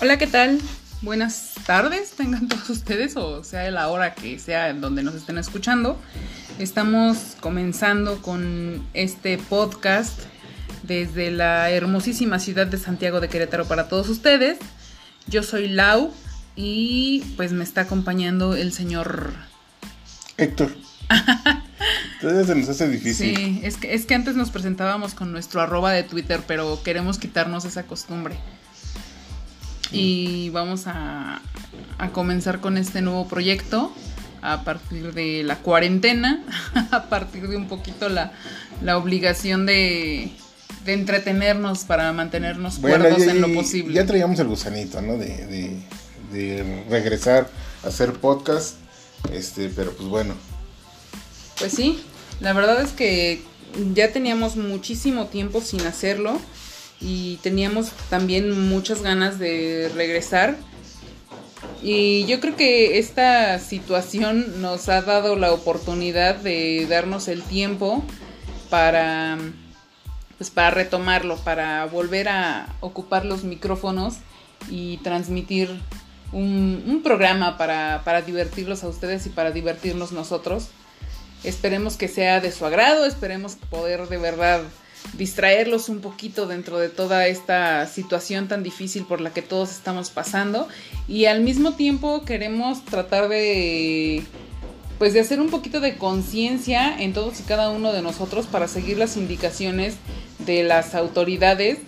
Hola, ¿qué tal? Buenas tardes, tengan todos ustedes, o sea, la hora que sea en donde nos estén escuchando. Estamos comenzando con este podcast desde la hermosísima ciudad de Santiago de Querétaro para todos ustedes. Yo soy Lau y pues me está acompañando el señor Héctor. Entonces se nos hace difícil. Sí, es que, es que antes nos presentábamos con nuestro arroba de Twitter, pero queremos quitarnos esa costumbre. Y vamos a, a comenzar con este nuevo proyecto a partir de la cuarentena, a partir de un poquito la, la obligación de, de entretenernos para mantenernos Bueno, cuerdos en lo posible. Ya traíamos el gusanito, ¿no? De, de- de regresar a hacer podcast. Este, pero pues bueno. Pues sí, la verdad es que ya teníamos muchísimo tiempo sin hacerlo y teníamos también muchas ganas de regresar. Y yo creo que esta situación nos ha dado la oportunidad de darnos el tiempo para pues para retomarlo, para volver a ocupar los micrófonos y transmitir un, programa para, para divertirlos a ustedes y para divertirnos nosotros. Esperemos que sea de su agrado, esperemos poder de verdad distraerlos un poquito dentro de toda esta situación tan difícil por la que todos estamos pasando y al mismo tiempo queremos tratar de pues de hacer un poquito de conciencia en todos y cada uno de nosotros para seguir las indicaciones de las autoridades.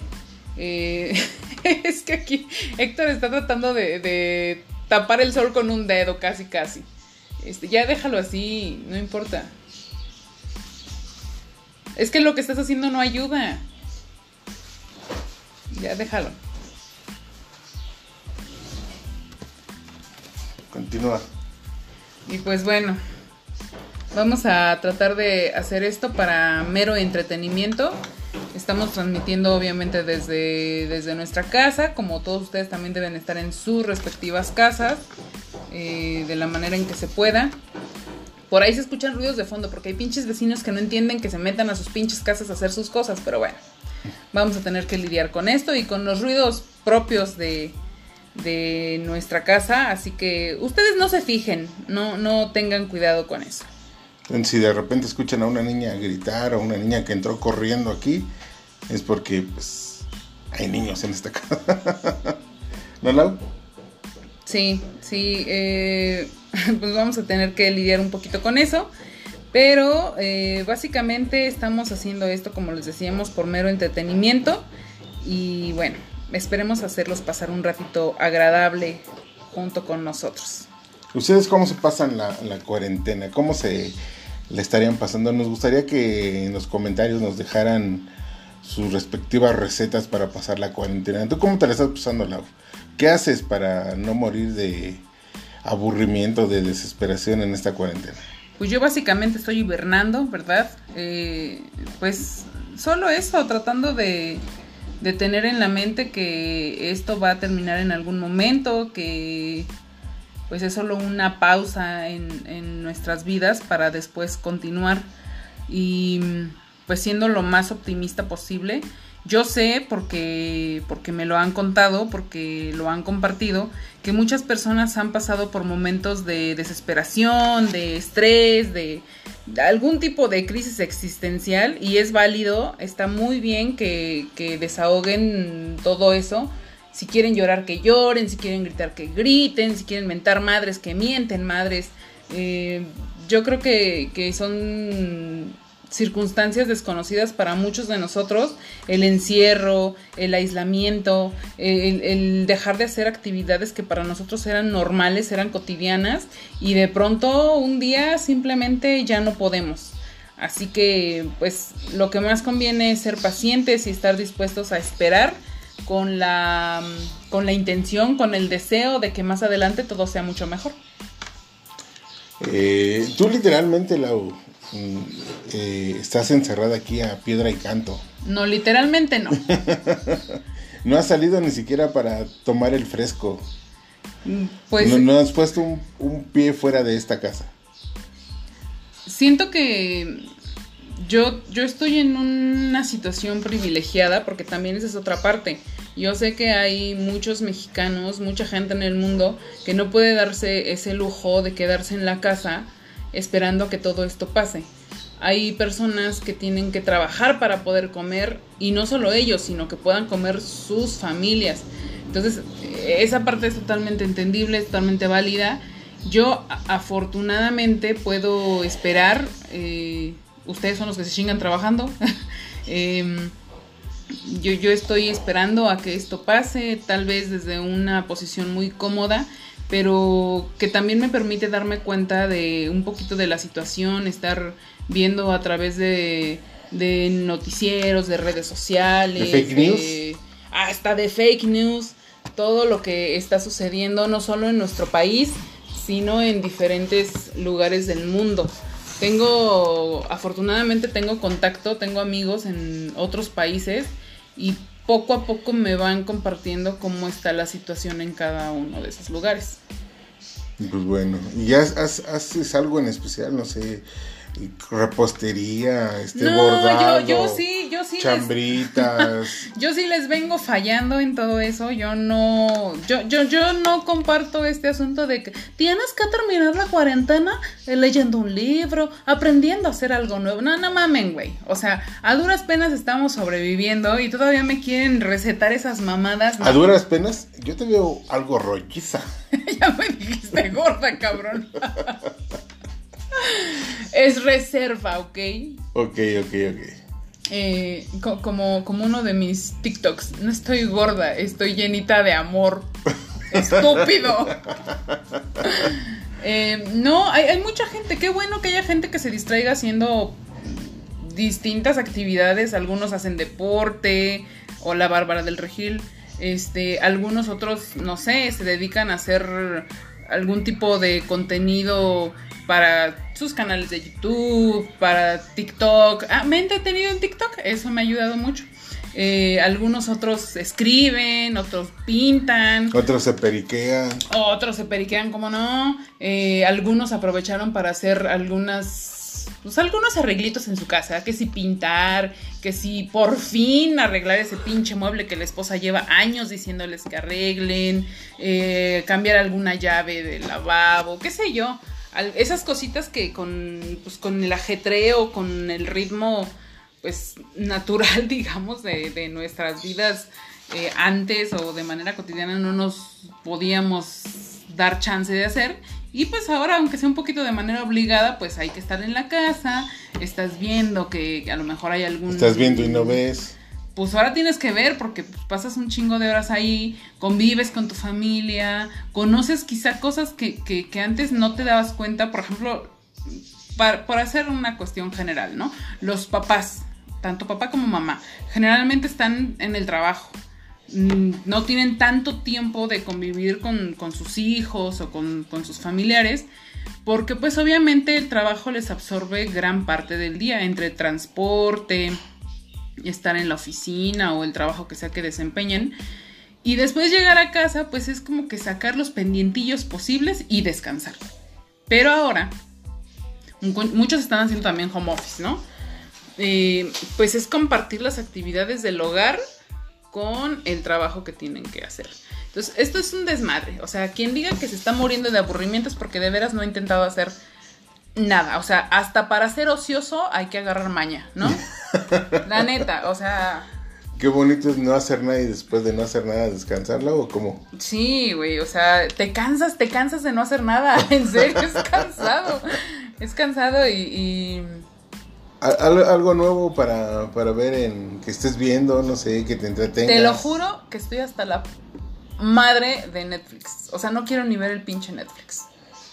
Eh, es que aquí Héctor está tratando de, de tapar el sol con un dedo, casi casi. Este, ya déjalo así, no importa. Es que lo que estás haciendo no ayuda. Ya déjalo. Continúa. Y pues bueno, vamos a tratar de hacer esto para mero entretenimiento. Estamos transmitiendo obviamente desde, desde nuestra casa, como todos ustedes también deben estar en sus respectivas casas, eh, de la manera en que se pueda. Por ahí se escuchan ruidos de fondo, porque hay pinches vecinos que no entienden que se metan a sus pinches casas a hacer sus cosas, pero bueno, vamos a tener que lidiar con esto y con los ruidos propios de, de nuestra casa, así que ustedes no se fijen, no, no tengan cuidado con eso. Si de repente escuchan a una niña gritar o una niña que entró corriendo aquí, es porque pues hay niños en esta casa. ¿No, Lau? Sí, sí, eh, pues vamos a tener que lidiar un poquito con eso. Pero eh, básicamente estamos haciendo esto, como les decíamos, por mero entretenimiento. Y bueno, esperemos hacerlos pasar un ratito agradable junto con nosotros. ¿Ustedes cómo se pasan la, cuarentena? ¿Cómo se le estarían pasando? Nos gustaría que en los comentarios nos dejaran sus respectivas recetas para pasar la cuarentena. ¿Tú cómo te la estás pasando, Lau? ¿Qué haces para no morir de aburrimiento, de desesperación en esta cuarentena? Pues yo básicamente estoy hibernando, ¿verdad? Eh, pues solo eso, tratando de, tener en la mente que esto va a terminar en algún momento, que pues es solo una pausa en, en nuestras vidas para después continuar y pues siendo lo más optimista posible. Yo sé porque, porque me lo han contado, porque lo han compartido, que muchas personas han pasado por momentos de desesperación, de estrés, de, algún tipo de crisis existencial y es válido, está muy bien que, que desahoguen todo eso. Si quieren llorar, que lloren, si quieren gritar, que griten, si quieren mentar madres, que mienten madres. Eh, yo creo que, que son circunstancias desconocidas para muchos de nosotros, el encierro, el aislamiento, el, dejar de hacer actividades que para nosotros eran normales, eran cotidianas, y de pronto un día simplemente ya no podemos. Así que pues lo que más conviene es ser pacientes y estar dispuestos a esperar con la, con la intención, con el deseo de que más adelante todo sea mucho mejor. Eh, tú literalmente, Lau, eh, estás encerrada aquí a piedra y canto. No, literalmente no. no has salido ni siquiera para tomar el fresco. Pues no, no has puesto un, un, pie fuera de esta casa. Siento que yo, yo estoy en una situación privilegiada porque también esa es otra parte. Yo sé que hay muchos mexicanos, mucha gente en el mundo que no puede darse ese lujo de quedarse en la casa esperando a que todo esto pase. Hay personas que tienen que trabajar para poder comer y no solo ellos, sino que puedan comer sus familias. Entonces, esa parte es totalmente entendible, es totalmente válida. Yo afortunadamente puedo esperar, eh, ustedes son los que se chingan trabajando. Em, yo, yo estoy esperando a que esto pase, tal vez desde una posición muy cómoda, pero que también me permite darme cuenta de un poquito de la situación, estar viendo a través de, noticieros, de redes sociales, ¿De fake news? hasta de fake news, todo lo que está sucediendo no solo en nuestro país, sino en diferentes lugares del mundo. Tengo, afortunadamente tengo contacto, tengo amigos en otros países y poco a poco me van compartiendo cómo está la situación en cada uno de esos lugares. Pues bueno, ¿y ya haces algo en especial? No sé, repostería, este bordado, yo, yo sí, yo sí chambritas. yo sí les vengo fallando en todo eso. Yo no, yo, yo, yo no comparto este asunto de que tienes que terminar la cuarentena eh, leyendo un libro, aprendiendo a hacer algo nuevo. No, no mamen, güey. O sea, a duras penas estamos sobreviviendo y todavía me quieren recetar esas mamadas. A duras penas, yo te veo algo rolliza. ya me dijiste gorda, cabrón. es reserva, ¿ok? Ok, ok, ok. Eh, como, como uno de mis TikToks, no estoy gorda, estoy llenita de amor. Estúpido. Eh, no, hay, hay, mucha gente, qué bueno que haya gente que se distraiga haciendo distintas actividades. Algunos hacen deporte, o la Bárbara del Regil. Este, algunos otros, no sé, se dedican a hacer algún tipo de contenido para sus canales de YouTube, para TikTok. Ah, me he entretenido en TikTok, eso me ha ayudado mucho. Eh, algunos otros escriben, otros pintan. Otros se periquean. Otros se periquean, como no. Eh, algunos aprovecharon para hacer algunas, pues algunos arreglitos en su casa. Que si pintar, que si por fin arreglar ese pinche mueble que la esposa lleva años diciéndoles que arreglen. Eh, cambiar alguna llave del lavabo, qué sé yo esas cositas que con, pues, con el ajetreo, con el ritmo pues natural, digamos, de, nuestras vidas eh, antes o de manera cotidiana no nos podíamos dar chance de hacer. Y pues ahora, aunque sea un poquito de manera obligada, pues hay que estar en la casa, estás viendo que a lo mejor hay algún... Estás viendo y no ves. Pues ahora tienes que ver porque pues, pasas un chingo de horas ahí, convives con tu familia, conoces quizá cosas que, que, antes no te dabas cuenta, por ejemplo, por hacer una cuestión general, ¿no? Los papás, tanto papá como mamá, generalmente están en el trabajo, no tienen tanto tiempo de convivir con, sus hijos o con, con sus familiares, porque pues obviamente el trabajo les absorbe gran parte del día, entre transporte, estar en la oficina o el trabajo que sea que desempeñen. Y después llegar a casa, pues es como que sacar los pendientillos posibles y descansar. Pero ahora, muchos están haciendo también home office, ¿no? Eh, pues es compartir las actividades del hogar con el trabajo que tienen que hacer. Entonces, esto es un desmadre. O sea, quien diga que se está muriendo de aburrimiento es porque de veras no ha intentado hacer nada. O sea, hasta para ser ocioso hay que agarrar maña, ¿no? La neta, o sea. Qué bonito es no hacer nada y después de no hacer nada descansarla o cómo. Sí, güey, o sea, te cansas, te cansas de no hacer nada. En serio, es cansado. Es cansado y. algo nuevo para, para ver en que estés viendo, no sé, que te entretengas. Te lo juro que estoy hasta la madre de Netflix. O sea, no quiero ni ver el pinche Netflix.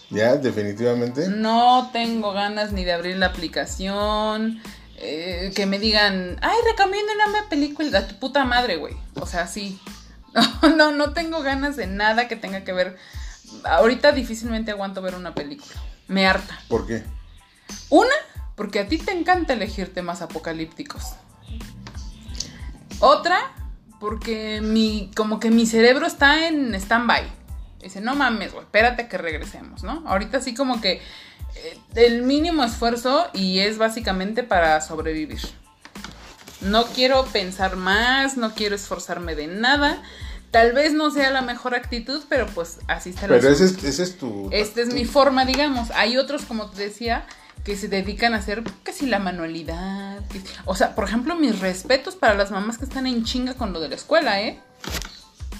¿Ya? Definitivamente. No tengo ganas ni de abrir la aplicación. Eh, que me digan, ay, recomiendo una película. A tu puta madre, güey. O sea, sí. No, no, tengo ganas de nada que tenga que ver. Ahorita difícilmente aguanto ver una película. Me harta. ¿Por qué? Una, porque a ti te encanta elegir temas apocalípticos. Otra, porque mi, como que mi cerebro está en stand-by. Dice, no mames, güey, espérate que regresemos, ¿no? Ahorita sí como que eh, el mínimo esfuerzo y es básicamente para sobrevivir. No quiero pensar más, no quiero esforzarme de nada. Tal vez no sea la mejor actitud, pero pues así está Pero ese es, ese es tu... Esta es mi forma, digamos. Hay otros, como te decía, que se dedican a hacer casi la manualidad. o sea, por ejemplo, mis respetos para las mamás que están en chinga con lo de la escuela, ¿eh?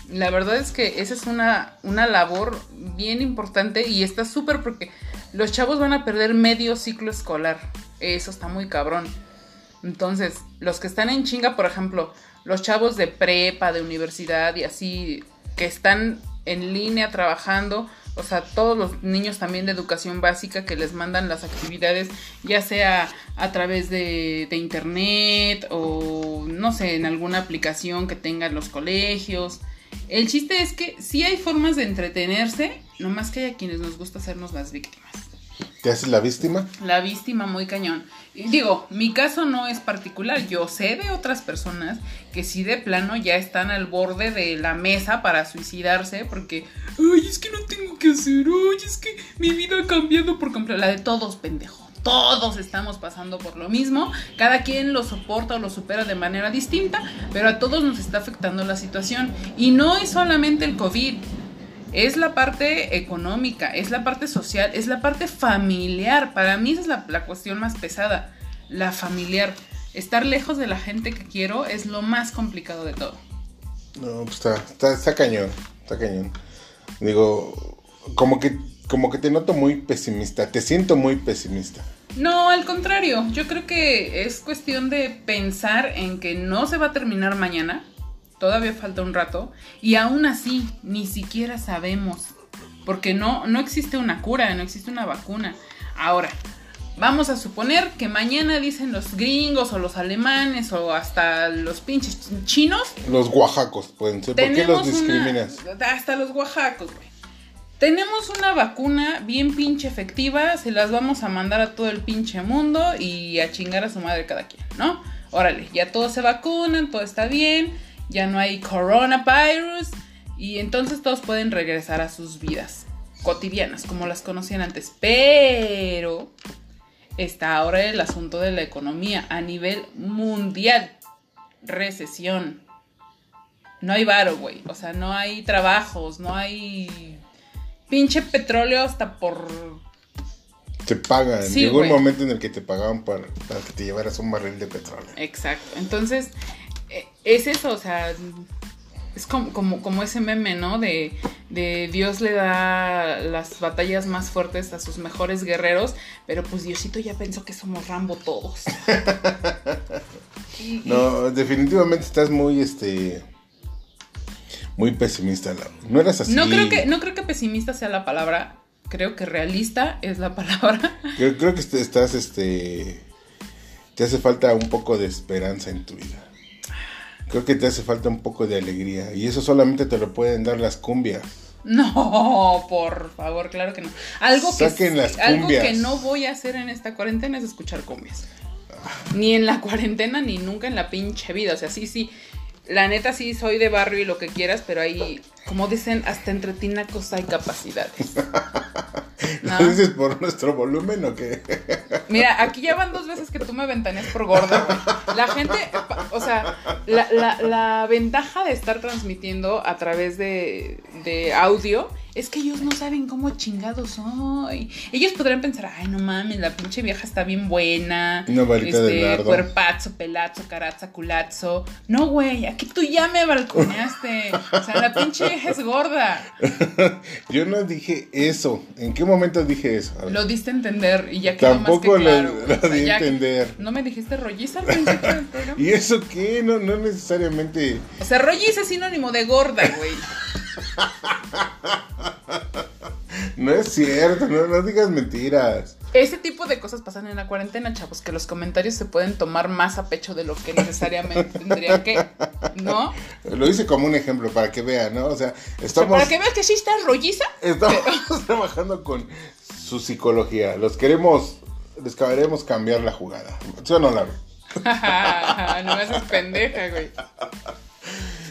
La verdad es que esa es una, una labor bien importante y está súper porque los chavos van a perder medio ciclo escolar. Eso está muy cabrón. Entonces, los que están en chinga, por ejemplo, los chavos de prepa, de universidad y así, que están en línea trabajando, o sea, todos los niños también de educación básica que les mandan las actividades, ya sea a través de, internet o no sé, en alguna aplicación que tengan los colegios. El chiste es que sí hay formas de entretenerse, nomás que hay a quienes nos gusta hacernos las víctimas. ¿Te haces la víctima? La víctima muy cañón. Digo, mi caso no es particular. Yo sé de otras personas que sí de plano ya están al borde de la mesa para suicidarse porque, ay, es que no tengo que hacer, ay, es que mi vida ha cambiado por completo. La de todos, pendejo. Todos estamos pasando por lo mismo. Cada quien lo soporta o lo supera de manera distinta, pero a todos nos está afectando la situación. Y no es solamente el COVID es la parte económica, es la parte social, es la parte familiar. Para mí esa es la, la cuestión más pesada, la familiar. Estar lejos de la gente que quiero es lo más complicado de todo. No, pues está, está, está cañón, está cañón. Digo, como que, como que te noto muy pesimista, te siento muy pesimista. No, al contrario, yo creo que es cuestión de pensar en que no se va a terminar mañana, todavía falta un rato, y aún así ni siquiera sabemos, porque no, no existe una cura, no existe una vacuna. Ahora, vamos a suponer que mañana dicen los gringos o los alemanes o hasta los pinches chinos Los oaxacos pueden ser. ¿Por qué los discriminas? una. Hasta los oaxacos, güey. Tenemos una vacuna bien pinche efectiva, se las vamos a mandar a todo el pinche mundo y a chingar a su madre cada quien, ¿no? Órale, ya todos se vacunan, todo está bien, ya no hay coronavirus y entonces todos pueden regresar a sus vidas cotidianas como las conocían antes. Pero está ahora el asunto de la economía a nivel mundial. Recesión. No hay varo, güey. O sea, no hay trabajos, no hay pinche petróleo hasta por... Te pagan. Sí, Llegó un momento en el que te pagaban para, para que te llevaras un barril de petróleo. Exacto. Entonces, es eso, o sea, es como, como, como ese meme, ¿no? De, de Dios le da las batallas más fuertes a sus mejores guerreros, pero pues Diosito ya pensó que somos Rambo todos. No, definitivamente estás muy, este, muy pesimista. No eras así. No creo que, no creo que pesimista sea la palabra. Creo que realista es la palabra. Creo, creo que est- estás, este, te hace falta un poco de esperanza en tu vida. Creo que te hace falta un poco de alegría. Y eso solamente te lo pueden dar las cumbias. No, por favor, claro que no. Algo que, Saquen las algo que no voy a hacer en esta cuarentena es escuchar cumbias. Ni en la cuarentena, ni nunca en la pinche vida. O sea, sí, sí. La neta sí soy de barrio y lo que quieras, pero ahí, como dicen, hasta entre tinacos hay capacidades. ¿Lo No. dices por nuestro volumen o qué? Mira, aquí ya van dos veces que tú me ventaneas por gorda, güey. La gente, o sea, la, la- la ventaja de estar transmitiendo a través de, de audio es que ellos no saben cómo chingados soy. Ellos podrán pensar, ay, no mames, la pinche vieja está bien buena. Una varita de nardo. Cuerpazo, pelazo, caraza, culazo. No, güey, aquí tú ya me balconeaste. O sea, la pinche vieja es gorda. Yo no dije eso. ¿En qué momento dije eso? Lo diste a entender y ya quedó Tampoco más que lo- claro. lo O sea, di a entender. ¿No me dijiste rolliza al principio del programa? ¿Y eso qué? No, no necesariamente. O sea, rolliza es sinónimo de gorda, güey. No es cierto, no, no digas mentiras. Ese tipo de cosas pasan en la cuarentena, chavos, que los comentarios se pueden tomar más a pecho de lo que necesariamente tendrían que, ¿no? Lo hice como un ejemplo para que vean, ¿no? O sea, O sea, estamos, para que veas que sí está rolliza. estamos trabajando con su psicología. Los queremos, les queremos cambiar la jugada. ¿Sí o no, Laura? no me haces pendeja, güey.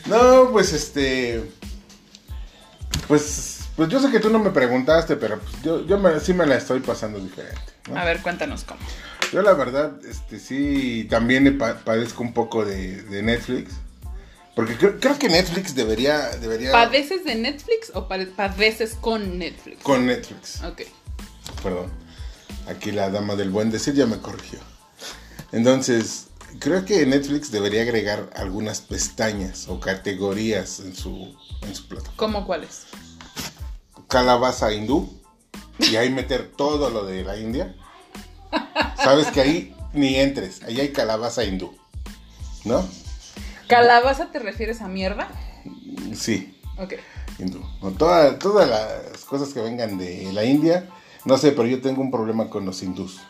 No, pues este. Pues, pues yo sé que tú no me preguntaste, pero pues yo, yo me- sí me la estoy pasando diferente. ¿no? A ver, cuéntanos cómo. Yo la verdad, este sí, también padezco un poco de, Netflix. Porque creo, que Netflix debería, debería... ¿Padeces de Netflix o padeces con Netflix? Con Netflix. Ok. Perdón. Aquí la dama del buen decir ya me corrigió. Entonces, creo que Netflix debería agregar algunas pestañas o categorías en su, en su plataforma. ¿Cómo cuáles? Calabaza hindú. Y ahí meter todo lo de la India. Sabes que ahí ni entres. Ahí hay calabaza hindú. ¿No? ¿Calabaza te refieres a mierda? Sí. Ok. Hindú. todas las cosas que vengan de la India. No sé, pero yo tengo un problema con los hindús.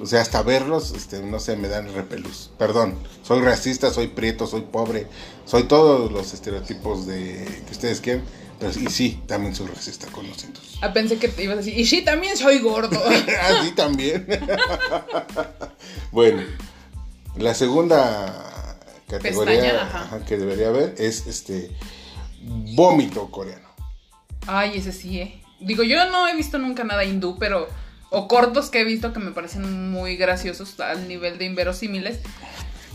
O sea, hasta verlos, este, no sé, me dan repelús. Perdón, soy racista, soy prieto, soy pobre, soy todos los estereotipos de que ustedes quieren. Pero, y sí, también soy racista con los hindús. Ah, pensé que te ibas a decir, y sí, también soy gordo. ah, sí, también. bueno, la segunda categoría que debería haber es este vómito coreano. Ay, ese sí, eh. Digo, yo no he visto nunca nada hindú, pero o cortos que he visto que me parecen muy graciosos al nivel de inverosímiles.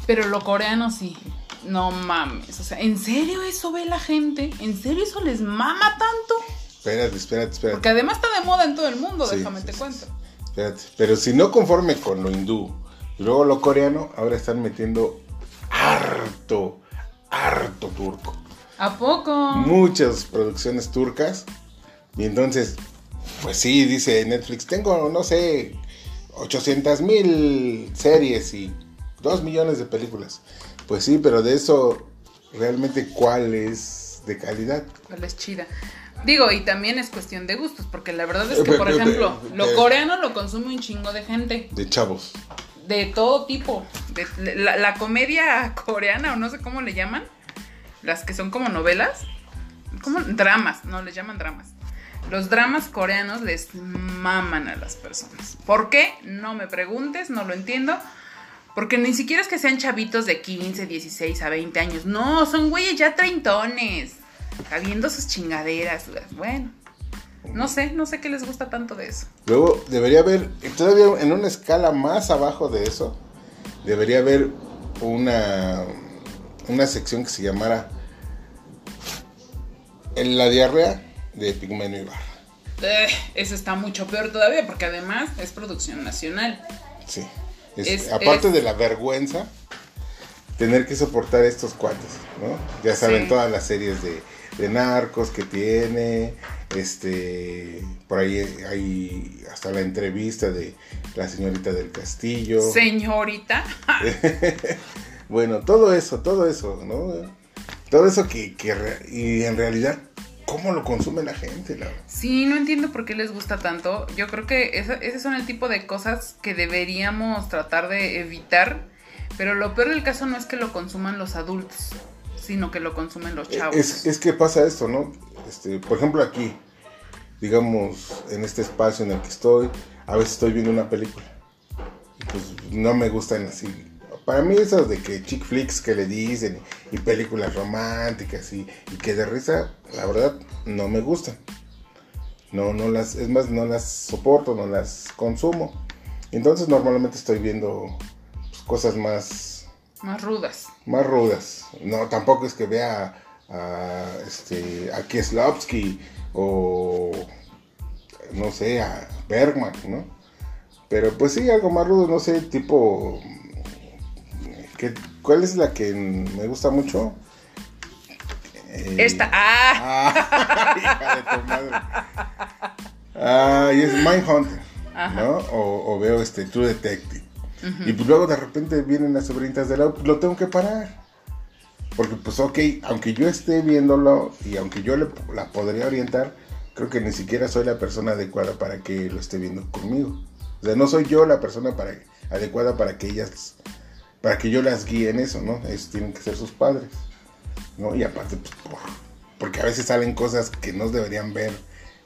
Pero lo coreano sí. No mames. O sea, ¿en serio eso ve la gente? ¿En serio eso les mama tanto? Espérate, espérate, espérate. Porque además está de moda en todo el mundo, déjame te cuento. espérate. Pero si no conforme con lo hindú y luego lo coreano, ahora están metiendo harto, harto turco. ¿A poco? Muchas producciones turcas. Y entonces pues sí, dice Netflix, tengo, no sé, 800 mil series y 2 millones de películas. Pues sí, pero de eso, realmente, ¿cuál es de calidad? ¿Cuál es chida? Digo, y también es cuestión de gustos, porque la verdad es que, por ejemplo, lo coreano lo consume un chingo de gente. De chavos. De todo tipo. De, la, la, comedia coreana, o no sé cómo le llaman, las que son como novelas, como dramas, no, les llaman dramas. Los dramas coreanos les maman a las personas. ¿Por qué? No me preguntes, no lo entiendo. Porque ni siquiera es que sean chavitos de 15, 16 a 20 años. No, son güeyes ya treintones. Habiendo sus chingaderas. Bueno, no sé, no sé qué les gusta tanto de eso. Luego, debería haber, todavía en una escala más abajo de eso, debería haber una, una sección que se llamara en la diarrea de Pigmenio Ibarra. Eh, eso está mucho peor todavía porque además es producción nacional. Sí. aparte de la vergüenza, tener que soportar estos cuates, ¿no? Ya saben todas las series de, narcos que tiene, este, por ahí hay hasta la entrevista de la señorita del castillo. Señorita. bueno, todo eso, todo eso, ¿no? Todo eso que, que y en realidad cómo lo consume la gente. La... Sí, no entiendo por qué les gusta tanto. Yo creo que ese son el tipo de cosas que deberíamos tratar de evitar. Pero lo peor del caso no es que lo consuman los adultos, sino que lo consumen los chavos. Es, que pasa esto, ¿no? Este, por ejemplo, aquí, digamos, en este espacio en el que estoy, a veces estoy viendo una película. Y pues no me gustan así para mí esas de que chick flicks que le dicen y películas románticas y, que de risa, la verdad no me gustan. No, no las, es más, no las soporto, no las consumo. Entonces normalmente estoy viendo pues, cosas más... Más rudas. Más rudas. No, tampoco es que vea a, este, a Kieslowski o no sé, a Bergman, ¿no? Pero pues sí, algo más rudo, no sé, tipo ¿Cuál es la que me gusta mucho? Esta. ¡Ah! ah hija de tu madre. Ah, y es Mindhunter. ¿No? O, veo este True Detective. Y pues luego de repente vienen las sobrinitas de lado, pues lo tengo que parar. Porque pues ok, aunque yo esté viéndolo y aunque yo le, la podría orientar, creo que ni siquiera soy la persona adecuada para que lo esté viendo conmigo. O sea, no soy yo la persona para, adecuada para que ellas para que yo las guíe en eso, ¿no? Ellos tienen que ser sus padres, ¿no? Y aparte, pues, porque a veces salen cosas que no deberían ver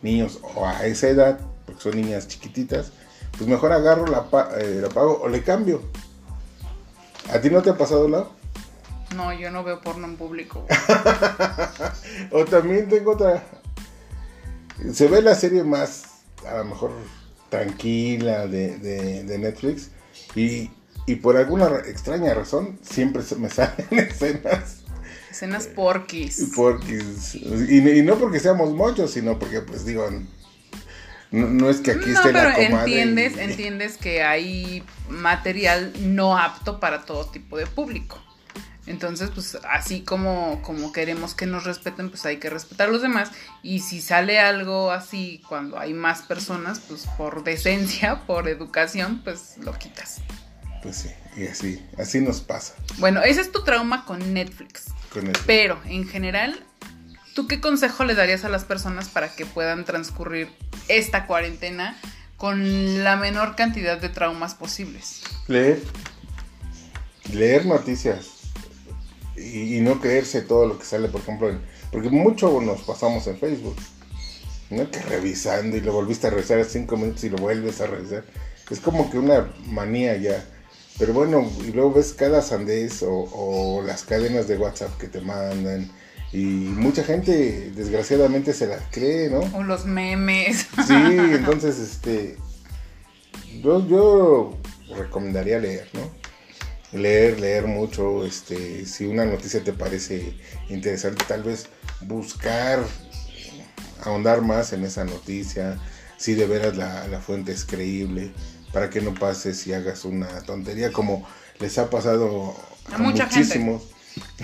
niños o a esa edad, porque son niñas chiquititas, pues mejor agarro, la, eh, la pago o le cambio. ¿A ti no te ha pasado, lado? No, yo no veo porno en público. o también tengo otra. Se ve la serie más, a lo mejor, tranquila de, de Netflix Y, y por alguna extraña razón, siempre se me salen escenas. Escenas porquis. Porquis. Y, y no porque seamos muchos, sino porque, pues digo, no, es que aquí esté la comadre. Entiendes, entiendes que hay material no apto para todo tipo de público. Entonces, pues así como, como queremos que nos respeten, pues hay que respetar a los demás. Y si sale algo así cuando hay más personas, pues por decencia, por educación, pues lo quitas. Pues sí, y así, así nos pasa. Bueno, ese es tu trauma con Netflix. Con Netflix. Pero en general, ¿tú qué consejo le darías a las personas para que puedan transcurrir esta cuarentena con la menor cantidad de traumas posibles? Leer. Leer noticias y, no creerse todo lo que sale, por ejemplo, porque mucho nos pasamos en Facebook. ¿no? Que revisando y lo volviste a revisar a cinco minutos y lo vuelves a revisar. Es como que una manía ya. Pero bueno, y luego ves cada sandez o, las cadenas de WhatsApp que te mandan. Y mucha gente, desgraciadamente, se las cree, ¿no? O los memes. Sí, entonces, este. Yo, yo recomendaría leer, ¿no? leer, leer mucho, este, si una noticia te parece interesante, tal vez buscar ahondar más en esa noticia, si de veras la, fuente es creíble, para que no pases y hagas una tontería como les ha pasado a, muchísimos.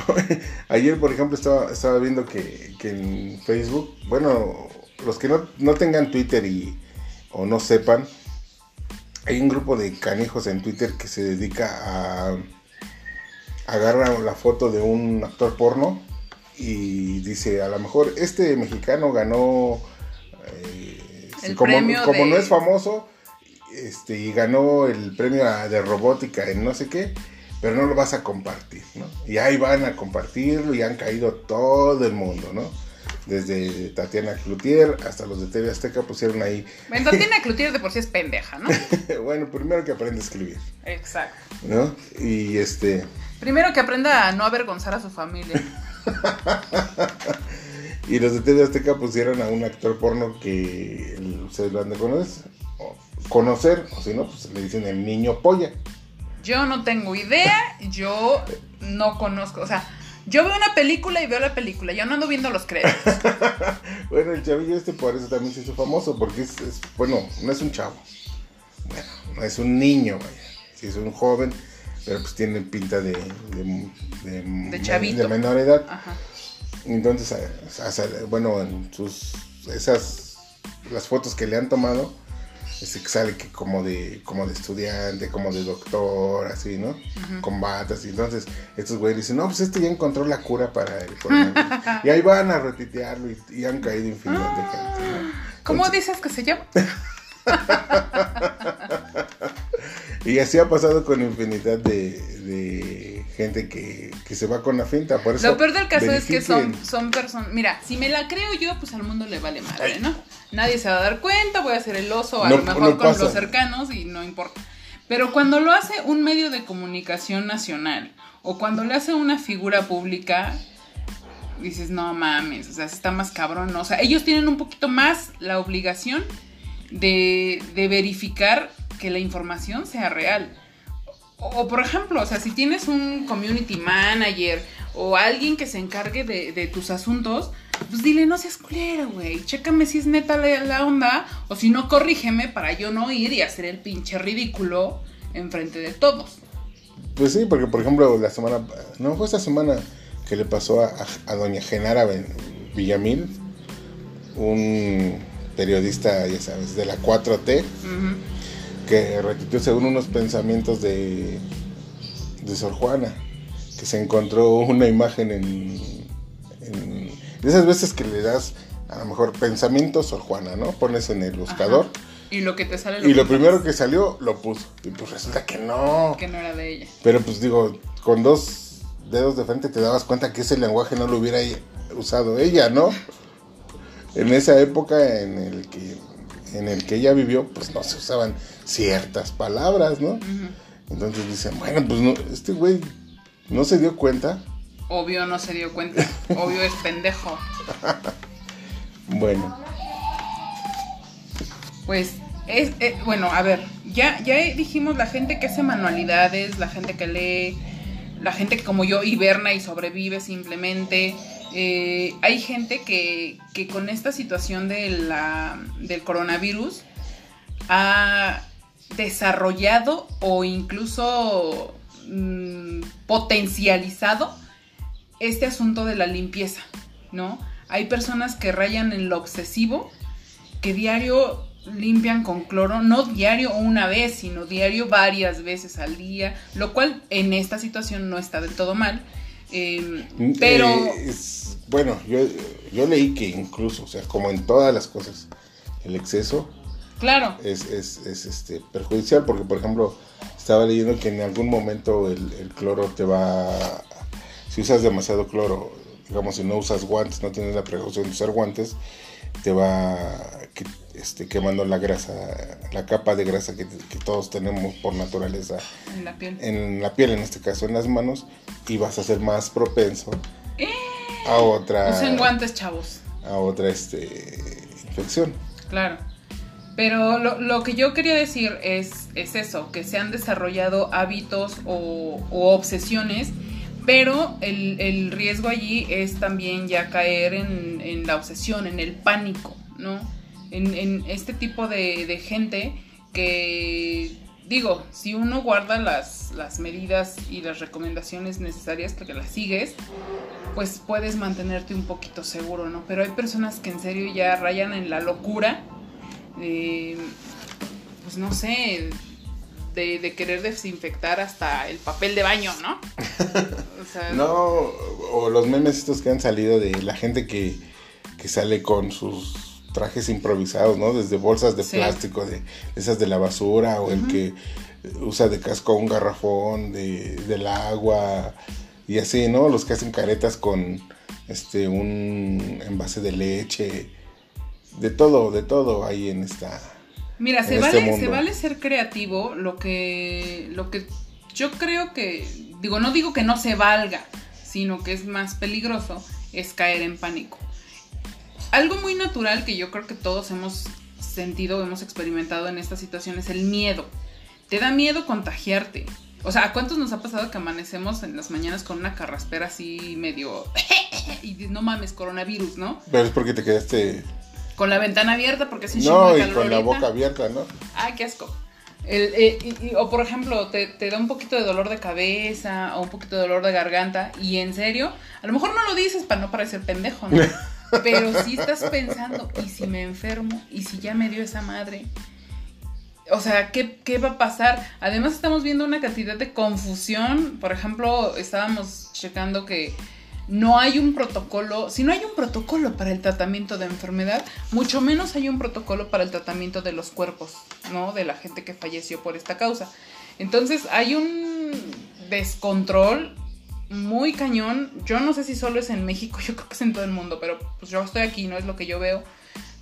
Ayer, por ejemplo, estaba, estaba viendo que, en Facebook, bueno, los que no, no tengan Twitter y, o no sepan, hay un grupo de canijos en Twitter que se dedica a agarrar la foto de un actor porno y dice, a lo mejor este mexicano ganó, eh, como, como no es famoso, este, y ganó el premio de robótica en no sé qué, pero no lo vas a compartir, ¿no? Y ahí van a compartirlo y han caído todo el mundo, ¿no? desde Tatiana Cloutier hasta los de TV Azteca pusieron ahí. Bueno, Tatiana Cloutier de por sí es pendeja, ¿no? bueno, primero que aprenda a escribir. Exacto. ¿No? Y este. Primero que aprenda a no avergonzar a su familia. y los de TV Azteca pusieron a un actor porno que ustedes lo han de conocer, conocer, o si no, pues le dicen el niño polla. Yo no tengo idea, yo no conozco, o sea, yo veo una película y veo la película, yo no ando viendo los créditos. bueno, el chavillo este por eso también se hizo famoso, porque es, bueno, no es un chavo. Bueno, no es un niño, vaya. Sí es un joven, pero pues tiene pinta de... De, de, chavito. De menor edad. Ajá. Entonces, bueno, en sus... Esas... Las fotos que le han tomado ese que sale que como de como de estudiante, como de doctor, así, ¿no? Con batas. Y entonces estos güeyes dicen, no, pues este ya encontró la cura para el y ahí van a retitearlo y, han caído infinidad de gente. ¿Cómo dices que se llama? y así ha pasado con infinidad de, gente que, se va con la finta. Por eso Lo peor del caso es que son, son personas. Mira, si me la creo yo, pues al mundo le vale madre, ¿no? Nadie se va a dar cuenta, voy a ser el oso, a lo mejor con los cercanos y no importa. Pero cuando lo hace un medio de comunicación nacional o cuando le hace una figura pública, dices, no mames, o sea, está más cabrón. O sea, ellos tienen un poquito más la obligación de, verificar que la información sea real. O, por ejemplo, o sea, si tienes un community manager o alguien que se encargue de, tus asuntos, pues dile, no seas culero, güey, chécame si es neta la, onda, o si no, corrígeme para yo no ir y hacer el pinche ridículo enfrente de todos. Pues sí, porque por ejemplo, la semana, no fue esta semana que le pasó a, doña Genara Villamil, un periodista, ya sabes, de la 4T, que repitió según unos pensamientos de, de Sor Juana, que se encontró una imagen en, de esas veces que le das a lo mejor pensamientos Sor Juana, ¿no? Pones en el buscador. Y lo que te sale lo Y lo primero que salió lo puso. Y pues resulta que no. Que no era de ella. Pero pues digo, con dos dedos de frente te dabas cuenta que ese lenguaje no lo hubiera usado ella, ¿no? en esa época en el que en el que ella vivió, pues no se usaban ciertas palabras, ¿no? Entonces dicen, bueno, pues no, este güey no se dio cuenta. Obvio no se dio cuenta, obvio es pendejo. bueno. Pues es, eh, bueno, a ver, ya, ya dijimos la gente que hace manualidades, la gente que lee, la gente que como yo hiberna y sobrevive simplemente. Eh, hay gente que, que, con esta situación del coronavirus ha desarrollado o incluso mm, potencializado este asunto de la limpieza, ¿no? Hay personas que rayan en lo obsesivo, que diario limpian con cloro, no diario una vez, sino diario varias veces al día, lo cual en esta situación no está del todo mal. Em, mm, pero... Eh, bueno, yo, yo leí que incluso, o sea, como en todas las cosas, el exceso claro. es, es, es este, perjudicial, porque por ejemplo, estaba leyendo que en algún momento el, el cloro te va si usas demasiado cloro, digamos, si no usas guantes, no tienes la precaución de usar guantes, te va este, quemando la grasa, la capa de grasa que, todos tenemos por naturaleza. En la piel. En la piel, en este caso en las manos, y vas a ser más propenso a otra... Usen guantes, chavos. A otra este, infección. Claro. Pero lo, que yo quería decir es, es eso, que se han desarrollado hábitos o, o obsesiones pero el, riesgo allí es también ya caer en, la obsesión, en el pánico, ¿no? En, este tipo de, gente que, digo, si uno guarda las, las medidas y las recomendaciones necesarias que las sigues, pues puedes mantenerte un poquito seguro, ¿no? Pero hay personas que en serio ya rayan en la locura, pues no sé, de, querer desinfectar hasta el papel de baño, ¿no? no, o los memes estos que han salido de la gente que, sale con sus trajes improvisados, ¿no? Desde bolsas de plástico, de, esas de la basura, o el que usa de casco un garrafón de, del agua, y así, ¿no? Los que hacen caretas con este un envase de leche, de todo, de todo ahí en esta Mira, se este vale, se vale ser creativo, lo que, lo que yo creo que, digo, no digo que no se valga, sino que es más peligroso, es caer en pánico. Algo muy natural que yo creo que todos hemos sentido, hemos experimentado en esta situación es el miedo. Te da miedo contagiarte. O sea, ¿a cuántos nos ha pasado que amanecemos en las mañanas con una carraspera así medio... y no mames, coronavirus, ¿no? Pero es porque te quedaste con la ventana abierta porque si No, y con la boca abierta, ¿no? Ay, qué asco. Eh, o por ejemplo, te, da un poquito de dolor de cabeza o un poquito de dolor de garganta y en serio, a lo mejor no lo dices para no parecer pendejo, ¿no? Pero si estás pensando, ¿y si me enfermo? ¿Y si ya me dio esa madre? O sea, ¿qué, ¿qué va a pasar? Además estamos viendo una cantidad de confusión. Por ejemplo, estábamos checando que no hay un protocolo, si no hay un protocolo para el tratamiento de enfermedad, mucho menos hay un protocolo para el tratamiento de los cuerpos, ¿no? De la gente que falleció por esta causa. Entonces hay un descontrol muy cañón. Yo no sé si solo es en México, yo creo que es en todo el mundo, pero pues yo estoy aquí, no es lo que yo veo.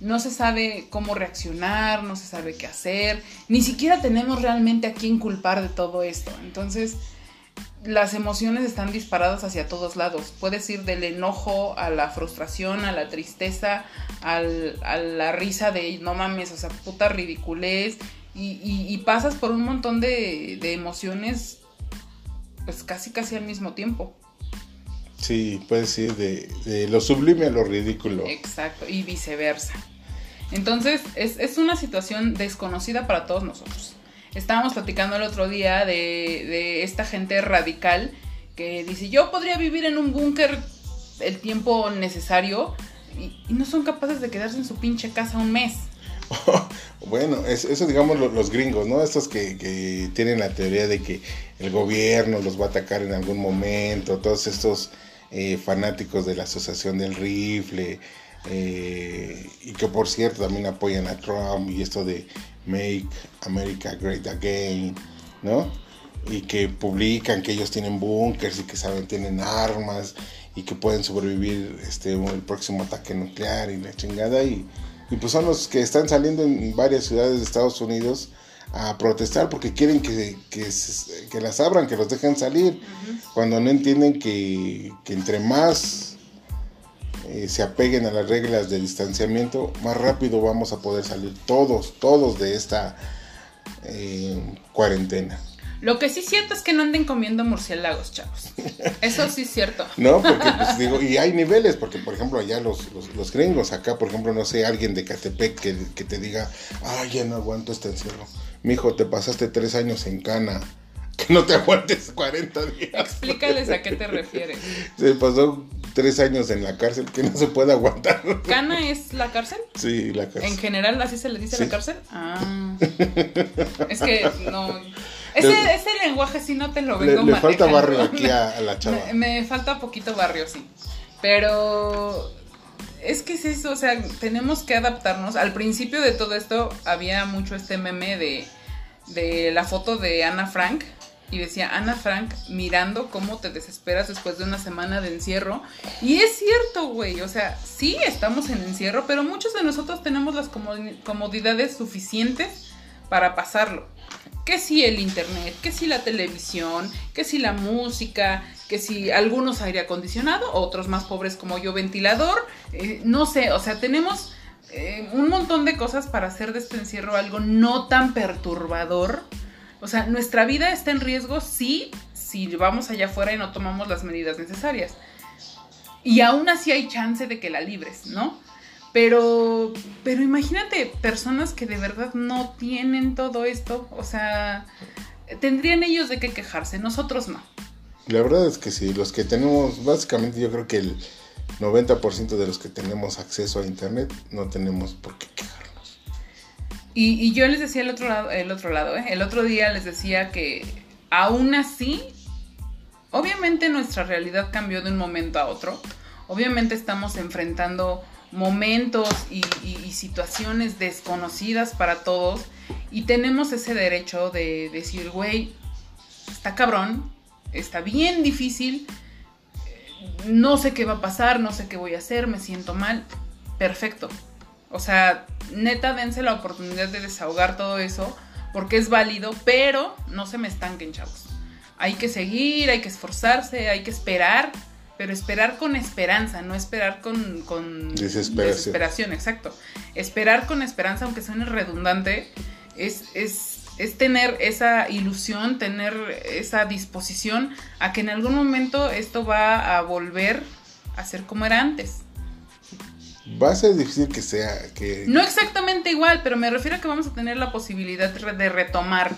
No se sabe cómo reaccionar, no se sabe qué hacer, ni siquiera tenemos realmente a quién culpar de todo esto. Entonces, las emociones están disparadas hacia todos lados. Puedes ir del enojo a la frustración, a la tristeza, al, a la risa de no mames, o sea, puta ridiculez. Y, pasas por un montón de, emociones, pues casi casi al mismo tiempo. Sí, puedes ir de, de lo sublime a lo ridículo. Exacto, y viceversa. Entonces, es, es una situación desconocida para todos nosotros. Estábamos platicando el otro día de, esta gente radical que dice, yo podría vivir en un búnker el tiempo necesario y, no son capaces de quedarse en su pinche casa un mes. bueno, eso, digamos los, gringos, ¿no? Estos que, tienen la teoría de que el gobierno los va a atacar en algún momento, todos estos eh, fanáticos de la asociación del rifle, eh, y que por cierto también apoyan a Trump y esto de Make America Great Again, ¿no? Y que publican que ellos tienen búnkers y que saben, tienen armas y que pueden sobrevivir este, el próximo ataque nuclear y la chingada. Y, y pues son los que están saliendo en varias ciudades de Estados Unidos a protestar porque quieren que, que, las abran, que los dejen salir, cuando no entienden que, que entre más eh, se apeguen a las reglas de distanciamiento, más rápido vamos a poder salir todos, todos de esta eh, cuarentena. Lo que sí es cierto es que no anden comiendo murciélagos, chavos. Eso sí es cierto. No, porque pues digo, y hay niveles, porque por ejemplo allá los, los, gringos, acá por ejemplo, no sé, alguien de Catepec que, que te diga, ay, ya no aguanto este encierro. Mijo, te pasaste tres años en cana que no te aguantes 40 días. Explícales a qué te refieres. Se pasó tres años en la cárcel que no se puede aguantar. ¿Cana es la cárcel? Sí, la cárcel. ¿En general así se le dice la cárcel? Ah. es que no. Ese, ese, lenguaje sí no te lo vengo Le, le falta barrio aquí a, la chava. Me, me, falta poquito barrio, sí. Pero es que es eso, o sea, tenemos que adaptarnos. Al principio de todo esto había mucho este meme de, de la foto de Ana Frank, y decía Ana Frank mirando cómo te desesperas después de una semana de encierro. Y es cierto, güey, o sea, sí estamos en encierro, pero muchos de nosotros tenemos las comodidades suficientes para pasarlo. Que si el internet, que si la televisión, que si la música, que si algunos aire acondicionado, otros más pobres como yo ventilador, eh, no sé, o sea, tenemos eh, un montón de cosas para hacer de este encierro algo no tan perturbador o sea, nuestra vida está en riesgo sí, si vamos allá afuera y no tomamos las medidas necesarias. Y aún así hay chance de que la libres, ¿no? Pero, pero imagínate personas que de verdad no tienen todo esto, o sea, tendrían ellos de qué quejarse, nosotros no. La verdad es que sí, los que tenemos, básicamente yo creo que el 90% de los que tenemos acceso a Internet no tenemos por qué quejarnos. Y, yo les decía el otro lado, el otro lado, ¿eh? el otro día les decía que aún así, obviamente nuestra realidad cambió de un momento a otro. Obviamente estamos enfrentando momentos y, situaciones desconocidas para todos y tenemos ese derecho de decir, güey, está cabrón, está bien difícil, no sé qué va a pasar, no sé qué voy a hacer, me siento mal, perfecto. O sea, neta, dense la oportunidad de desahogar todo eso, porque es válido, pero no se me estanquen, chavos. Hay que seguir, hay que esforzarse, hay que esperar, pero esperar con esperanza, no esperar con, con desesperación. exacto. Esperar con esperanza, aunque suene redundante, es, es, es tener esa ilusión, tener esa disposición a que en algún momento esto va a volver a ser como era antes va a ser difícil que sea que no exactamente igual pero me refiero a que vamos a tener la posibilidad de retomar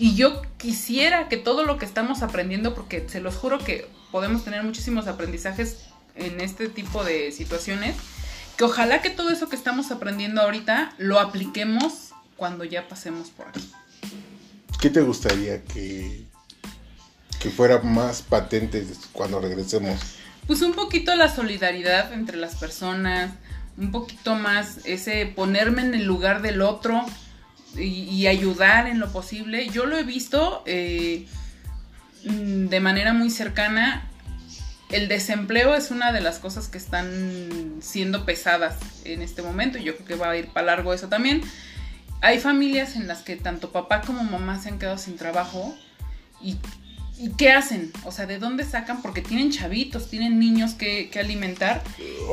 y yo quisiera que todo lo que estamos aprendiendo porque se los juro que podemos tener muchísimos aprendizajes en este tipo de situaciones que ojalá que todo eso que estamos aprendiendo ahorita lo apliquemos cuando ya pasemos por aquí. ¿qué te gustaría que que fuera más patente cuando regresemos pues un poquito la solidaridad entre las personas, un poquito más ese ponerme en el lugar del otro y, ayudar en lo posible. Yo lo he visto eh, mm, de manera muy cercana. El desempleo es una de las cosas que están siendo pesadas en este momento y yo creo que va a ir para largo eso también. Hay familias en las que tanto papá como mamá se han quedado sin trabajo y ¿Y qué hacen? O sea, ¿de dónde sacan? Porque tienen chavitos, tienen niños que, alimentar.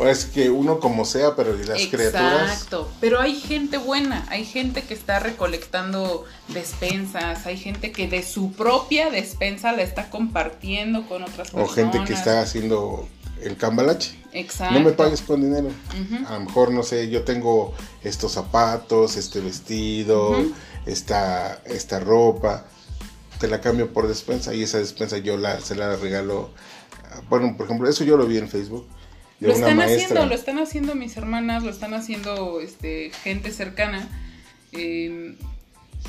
Es que uno como sea, pero las criaturas. Exacto. Pero hay gente buena, hay gente que está recolectando despensas, hay gente que de su propia despensa la está compartiendo con otras personas. O gente que está haciendo el cambalache. Exacto. No me pagues con dinero. A lo mejor, no sé, yo tengo estos zapatos, este vestido, esta, esta ropa te la cambio por despensa y esa despensa yo la, se la regalo. Bueno, por ejemplo, eso yo lo vi en Facebook. Lo están haciendo, lo están haciendo mis hermanas, lo están haciendo este, gente cercana em,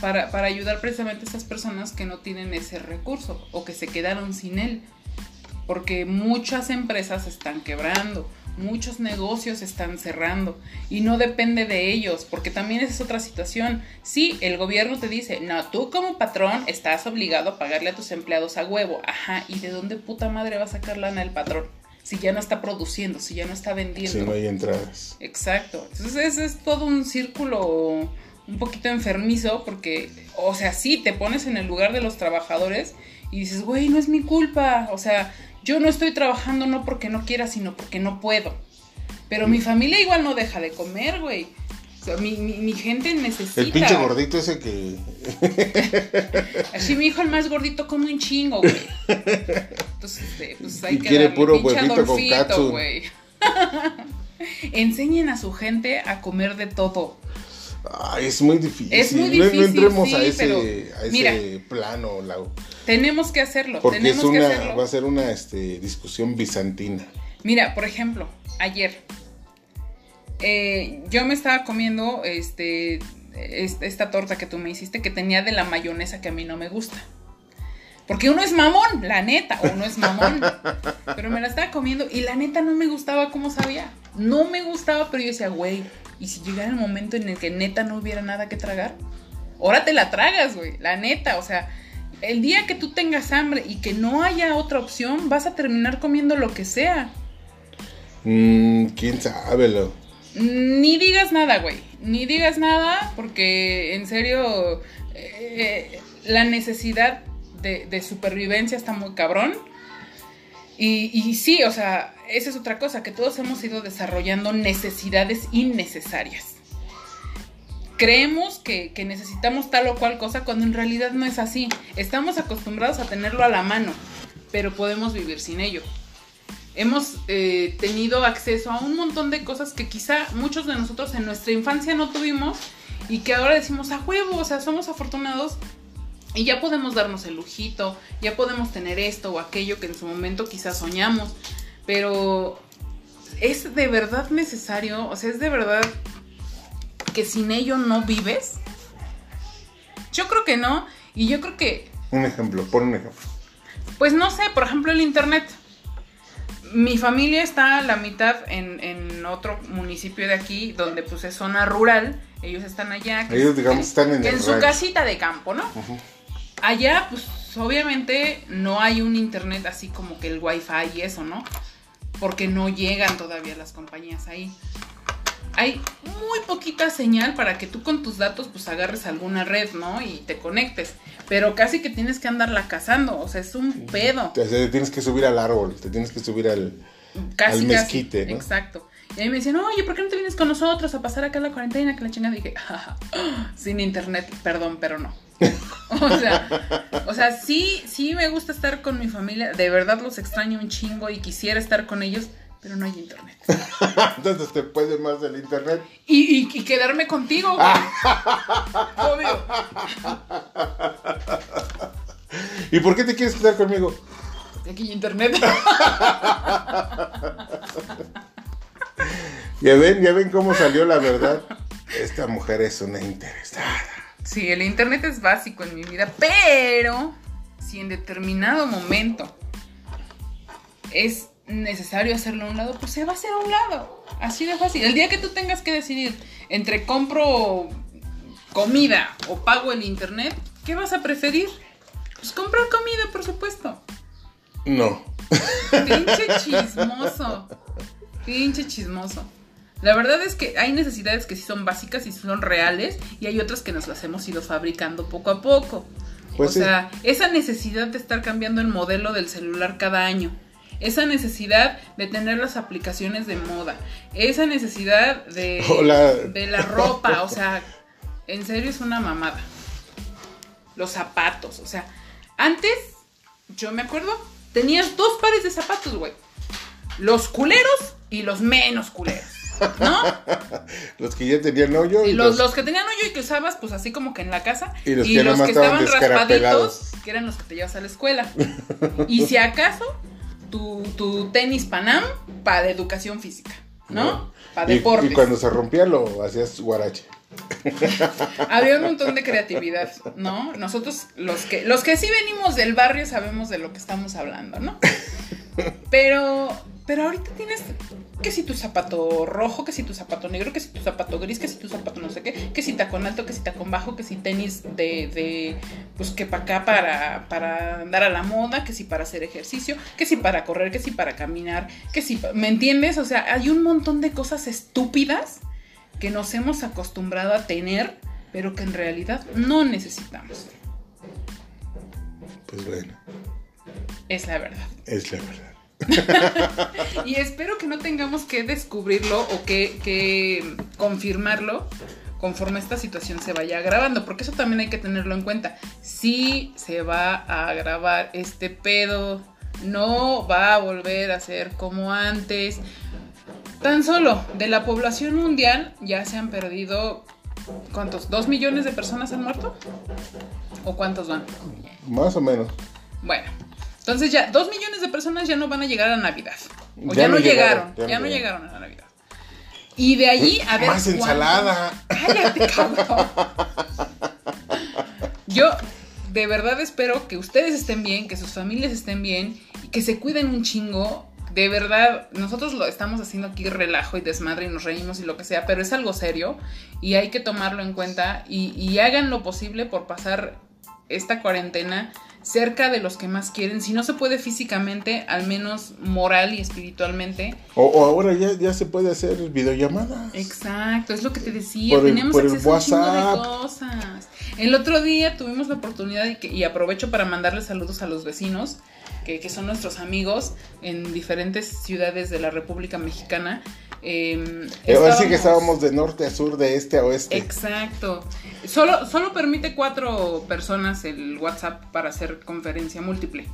para, para ayudar precisamente a esas personas que no tienen ese recurso o que se quedaron sin él. Porque muchas empresas están quebrando muchos negocios están cerrando y no depende de ellos, porque también esa es otra situación. Sí, el gobierno te dice, no, tú como patrón estás obligado a pagarle a tus empleados a huevo. Ajá, ¿y de dónde puta madre va a sacar lana el patrón? Si ya no está produciendo, si ya no está vendiendo. Si no hay entradas. Exacto. Entonces es todo un círculo un poquito enfermizo porque, o sea, sí, te pones en el lugar de los trabajadores y dices, güey, no es mi culpa. O sea, yo no estoy trabajando no porque no quiera, sino porque no puedo. Pero mi familia igual no deja de comer, güey. O sea, mi, mi, mi gente necesita. El pinche gordito ese que. Así mi hijo el más gordito come un chingo, güey. Entonces, este, pues hay Y que quiere darle puro huevito con katsu. güey. Enseñen a su gente a comer de todo. Ay, es muy difícil. Es muy No- No, difícil, entremos a ese, a ese mira. plano, Lau. Tenemos que hacerlo. Porque tenemos es que una, hacerlo. va a ser una este, discusión bizantina. Mira, por ejemplo, ayer eh, yo me estaba comiendo este, es- esta torta que tú me hiciste que tenía de la mayonesa que a mí no me gusta. Porque uno es mamón, la neta, uno es mamón. Pero me la estaba comiendo y la neta no me gustaba cómo sabía. No me gustaba, pero yo decía, güey, ¿y si llegara el momento en el que neta no hubiera nada que tragar? Ahora te la tragas, güey, la neta, o sea, el día que tú tengas hambre y que no haya otra opción, vas a terminar comiendo lo que sea. Mm, ¿Quién sabe, Lau? Ni digas nada, güey. Ni digas nada porque en serio eh, la necesidad de, de supervivencia está muy cabrón. Y, y sí, o sea, esa es otra cosa, que todos hemos ido desarrollando necesidades innecesarias. Creemos que, que necesitamos tal o cual cosa cuando en realidad no es así. Estamos acostumbrados a tenerlo a la mano, pero podemos vivir sin ello. Hemos eh, tenido acceso a un montón de cosas que quizá muchos de nosotros en nuestra infancia no tuvimos y que ahora decimos a huevo, o sea, somos afortunados y ya podemos darnos el lujito, ya podemos tener esto o aquello que en su momento quizás soñamos, pero es de verdad necesario, o sea, es de verdad que sin ello no vives. Yo creo que no, y yo creo que Un ejemplo, pon un ejemplo. pues no sé, por ejemplo, el internet. Mi familia está a la mitad en, en otro municipio de aquí, donde pues es zona rural. Ellos están allá. Ellos, digamos, están en que el en su casita de campo, ¿no? Allá, pues obviamente no hay un internet así como que el wifi y eso, ¿no? Porque no llegan todavía las compañías ahí. Hay muy poquita señal para que tú con tus datos pues agarres alguna red, ¿no? Y te conectes. Pero casi que tienes que andarla cazando, o sea, es un pedo. Te, te tienes que subir al árbol, te tienes que subir al... Casi, al casi. mezquite, ¿no? Exacto. Y ahí me decían, oye, ¿por qué no te vienes con nosotros a pasar acá la cuarentena? Que la chingada. dije, "Ja, ja, sin internet, perdón, pero no. o sea, o sea, sí, sí me gusta estar con mi familia. De verdad los extraño un chingo y quisiera estar con ellos, pero no hay internet. Entonces te puede más del internet. Y, y- y quedarme contigo, güey. Obvio. ¿Y por qué te quieres quedar conmigo? Porque Aquí hay internet. Ya ven, ya ven cómo salió la verdad. Esta mujer es una interesada. Sí, el internet es básico en mi vida, pero si en determinado momento es necesario hacerlo a un lado, pues se va a hacer a un lado. Así de fácil. El día que tú tengas que decidir entre compro comida o pago el internet, ¿qué vas a preferir? Pues comprar comida, por supuesto. No. Pinche chismoso. Pinche chismoso. La verdad es que hay necesidades que sí son básicas y son reales y hay otras que nos las hemos ido fabricando poco a poco. Pues o sí. sea, esa necesidad de estar cambiando el modelo del celular cada año. Esa necesidad de tener las aplicaciones de moda. Esa necesidad de, Hola. de la ropa. O sea, en serio es una mamada. Los zapatos. O sea, antes, yo me acuerdo, tenías dos pares de zapatos, güey. Los culeros y los menos culeros. ¿No? Los que ya tenían hoyo y Y los, los, los que tenían hoyo y que usabas, pues así como que en la casa. Y los que nomás estaban descarapelados. que eran los que te llevas a la escuela. y si acaso, tu, tu tenis Panam para educación física, ¿no? Para Y- deportes. Y, cuando se rompía lo hacías guarache. Había un montón de creatividad, ¿no? Nosotros, los que, los que sí venimos del barrio, sabemos de lo que estamos hablando, ¿no? Pero, pero ahorita tienes que si tu zapato rojo, que si tu zapato negro, que si tu zapato gris, que si tu zapato no sé qué, que si tacón alto, que si tacón bajo, que si tenis de, de pues que para acá para, para andar a la moda, que si para hacer ejercicio, que si para correr, que si para caminar, que si, ¿me entiendes? O sea, hay un montón de cosas estúpidas que nos hemos acostumbrado a tener, pero que en realidad no necesitamos. Pues bueno, Es la verdad. es la verdad. y espero que no tengamos que descubrirlo o que, que confirmarlo conforme esta situación se vaya agravando, porque eso también hay que tenerlo en cuenta. Si se va a agravar este pedo, no va a volver a ser como antes. Tan solo de la población mundial ya se han perdido, ¿cuántos? ¿Dos millones de personas han muerto? ¿O cuántos van? Más o menos. Bueno, entonces ya dos millones de personas ya no van a llegar a Navidad. O ya, no, llegaron, ya, no llegaron a la Navidad. Y de allí a ver. Más ensalada. Cállate, cabrón. Yo de verdad espero que ustedes estén bien, que sus familias estén bien, y que se cuiden un chingo. De verdad, nosotros lo estamos haciendo aquí relajo y desmadre y nos reímos y lo que sea, pero es algo serio y hay que tomarlo en cuenta y, y hagan lo posible por pasar esta cuarentena cerca de los que más quieren. Si no se puede físicamente, al menos moral y espiritualmente. O, ahora ya, ya se puede hacer videollamadas. Exacto, es lo que te decía. Tenemos acceso a un chingo de cosas. El otro día tuvimos la oportunidad y, y aprovecho para mandarles saludos a los vecinos. Que, que, son nuestros amigos en diferentes ciudades de la República Mexicana. Eh, Ahora sí que estábamos de norte a sur, de este a oeste. Exacto. Solo, solo permite cuatro personas el WhatsApp para hacer conferencia múltiple.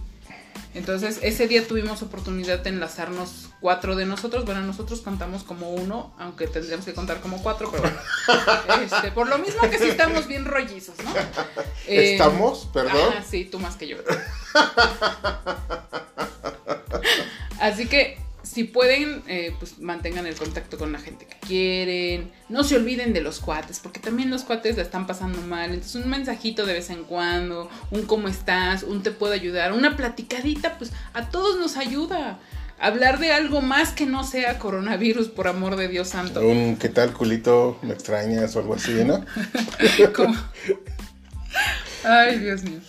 Entonces, ese día tuvimos oportunidad de enlazarnos cuatro de nosotros. Bueno, nosotros contamos como uno, aunque tendríamos que contar como cuatro, pero bueno. Este, por lo mismo que sí estamos bien rollizos, ¿no? ¿Estamos? Perdón. sí, tú más que yo. Así que si pueden, eh, pues mantengan el contacto con la gente que quieren. No se olviden de los cuates, porque también los cuates la están pasando mal. Entonces, un mensajito de vez en cuando, un cómo estás, un te puedo ayudar, una platicadita, pues a todos nos ayuda. Hablar de algo más que no sea coronavirus, por amor de Dios santo. Un qué tal, culito, me extrañas o algo así, ¿no? Ay, Dios mío.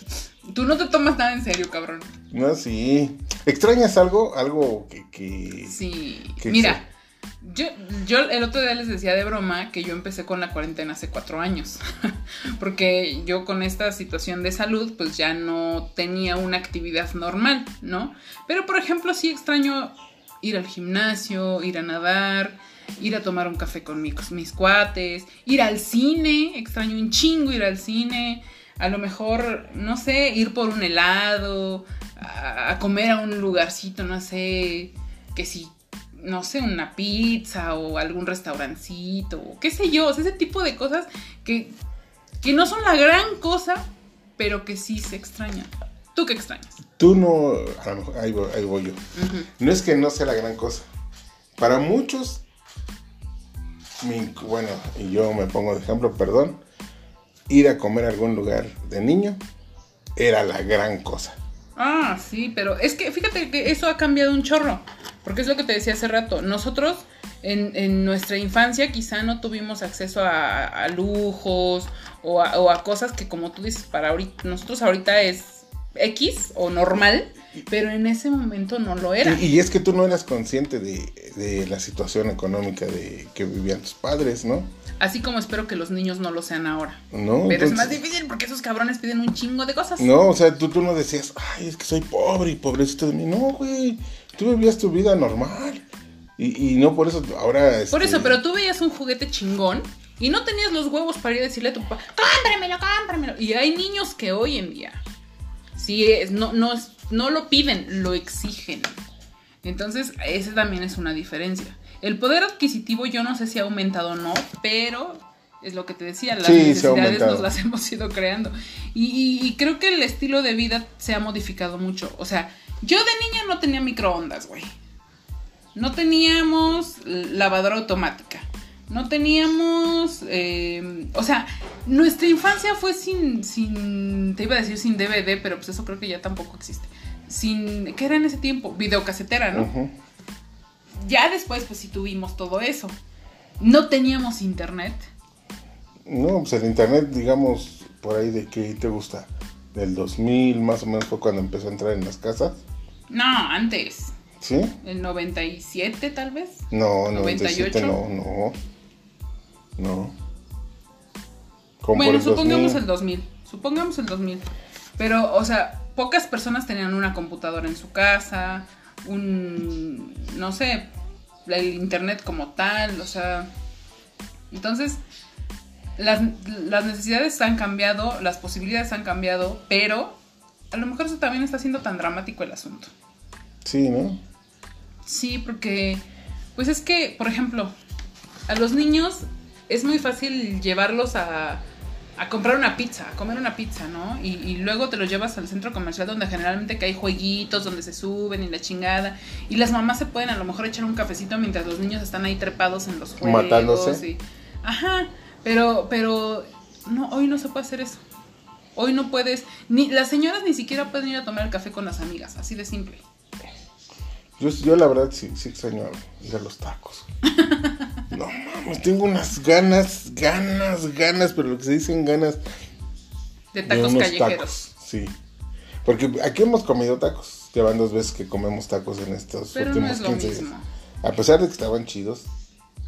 Tú no te tomas nada en serio, cabrón. No, sí. ¿Extrañas algo? Algo que... sí. Mira, yo, yo el otro día les decía de broma que yo empecé con la cuarentena hace cuatro años. Porque yo con esta situación de salud, pues ya no tenía una actividad normal, ¿no? Pero, por ejemplo, sí extraño ir al gimnasio, ir a nadar, ir a tomar un café con mis, mis cuates, ir al cine, extraño un chingo ir al cine a lo mejor, no sé, ir por un helado, a, comer a un lugarcito, no sé, que si, no sé, una pizza o algún restaurancito, o qué sé yo, ese tipo de cosas que, que no son la gran cosa, pero que sí se extrañan. ¿Tú qué extrañas? Tú no, a lo mejor, ahí voy, yo. No es que no sea la gran cosa. Para muchos, bueno, y yo me pongo de ejemplo, perdón, ir a comer a algún lugar de niño era la gran cosa. Ah, sí, pero es que fíjate que eso ha cambiado un chorro. Porque es lo que te decía hace rato. Nosotros en, nuestra infancia quizá no tuvimos acceso a, lujos o a, cosas que como tú dices, para ahorita, nosotros ahorita es X o normal, pero en ese momento no lo era. Y, es que tú no eras consciente de, de, la situación económica de que vivían tus padres, ¿no? Así como espero que los niños no lo sean ahora. No. Pero es más difícil porque esos cabrones piden un chingo de cosas. No, o sea, tú, tú no decías, ay, es que soy pobre y pobrecito de mí. No, güey. Tú vivías tu vida normal. Y, y no por eso ahora. Por eso, este pero tú veías un juguete chingón y no tenías los huevos para ir a decirle a tu papá, cómpramelo, cómpramelo. Y hay niños que hoy en día, si es, no, no, no lo piden, lo exigen. Entonces, esa también es una diferencia. El poder adquisitivo yo no sé si ha aumentado o no, pero es lo que te decía, las necesidades nos las hemos ido creando. Y, creo que el estilo de vida se ha modificado mucho. O sea, yo de niña no tenía microondas, güey. No teníamos lavadora automática. No teníamos, eh, o sea, nuestra infancia fue sin, sin, te iba a decir sin DVD, pero pues eso creo que ya tampoco existe. Sin, ¿qué era en ese tiempo? Videocasetera, ¿no? Ya después, pues sí tuvimos todo eso. No teníamos internet. No, pues el internet, digamos, por ahí de qué te gusta. Del 2000 más o menos fue cuando empezó a entrar en las casas. No, antes. ¿Sí? ¿El 97 tal vez? No, 98. no, no. No. bueno, supongamos el 2000. Supongamos el 2000. Pero, o sea, pocas personas tenían una computadora en su casa un, no sé, el internet como tal, o sea, entonces las, las necesidades han cambiado, las posibilidades han cambiado, pero a lo mejor eso también está siendo tan dramático el asunto. Sí, ¿no? Sí, porque, pues es que, por ejemplo, a los niños es muy fácil llevarlos a, a comprar una pizza, a comer una pizza, ¿no? Y, y, luego te los llevas al centro comercial donde generalmente que hay jueguitos, donde se suben y la chingada. Y las mamás se pueden a lo mejor echar un cafecito mientras los niños están ahí trepados en los juegos. Matándose. Y, ajá, pero, pero, no, hoy no se puede hacer eso. Hoy no puedes, ni las señoras ni siquiera pueden ir a tomar el café con las amigas, así de simple. Yo, yo la verdad sí, sí extraño a los tacos. no mames, tengo unas ganas, ganas, ganas, pero lo que se dicen ganas. De tacos callejeros. tacos, sí. Porque aquí hemos comido tacos. Ya van dos veces que comemos tacos en estos Pero no últimos es lo 15 días. mismo. A pesar de que estaban chidos.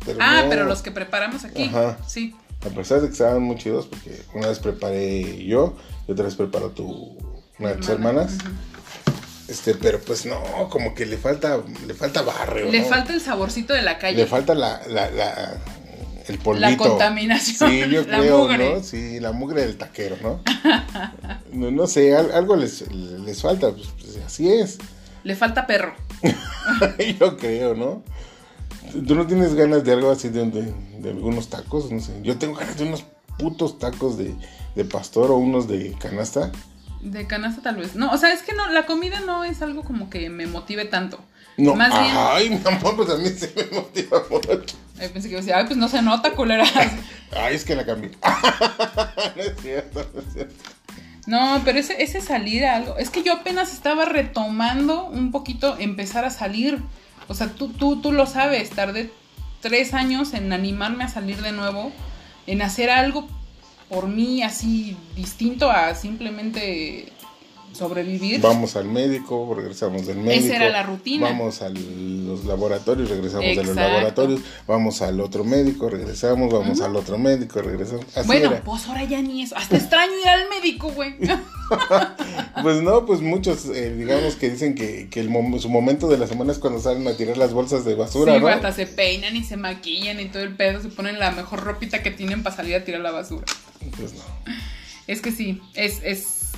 Pero Ah, no, pero los que preparamos aquí, Ajá. sí. A pesar de que estaban muy chidos, porque una vez preparé yo y otra vez preparó tu, una de tus Hermana, hermanas. Este, pero pues no, como que le falta, le falta barrio. Le ¿no? falta el saborcito de la calle. Le falta la, la, la, el polvito. La contaminación, Sí, yo la creo, mugre. ¿no? Sí, la mugre del taquero, ¿no? no, no sé, al- algo les, les falta, pues, pues, así es. Le falta perro. yo creo, ¿no? ¿Tú no tienes ganas de algo así de, de, de algunos tacos? No sé. Yo tengo ganas de unos putos tacos de, de pastor o unos de canasta. De canasta tal vez. No, o sea, es que no, la comida no es algo como que me motive tanto. No, Más bien, ay, mi amor, pues a mí se me motiva mucho. eh, pensé que iba a decir, ay, pues no se nota, culera. Ay, es que la cambié. no es cierto, no es cierto. No, pero ese, ese salir a algo. Es que yo apenas estaba retomando un poquito empezar a salir. O sea, tú, tú, tú lo sabes, tardé tres años en animarme a salir de nuevo, en hacer algo por mí así distinto a simplemente sobrevivir. Vamos al médico, regresamos del médico. Esa era la rutina. Vamos a los laboratorios, regresamos de los laboratorios. Vamos al otro médico, regresamos. Vamos al otro médico, regresamos. Así bueno, era. pues ahora ya ni eso. Hasta extraño ir al médico, güey. Pues no, pues muchos, eh, digamos que dicen que, que el mom- su momento de la semana es cuando salen a tirar las bolsas de basura, sí, hasta se peinan y se maquillan y todo el pedo. Se ponen la mejor ropita que tienen para salir a tirar la basura. Pues no. Es que sí, es, es,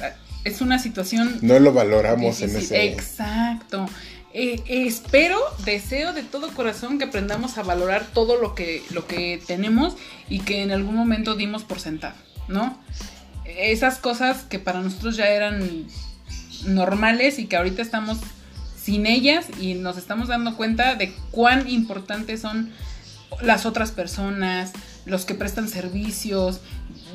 es una situación No lo valoramos en ese. Exacto. Eh, espero, deseo de todo corazón que aprendamos a valorar todo lo que, lo que tenemos y que en algún momento dimos por sentado, ¿no? Esas cosas que para nosotros ya eran normales y que ahorita estamos sin ellas y nos estamos dando cuenta de cuán importantes son las otras personas, los que prestan servicios,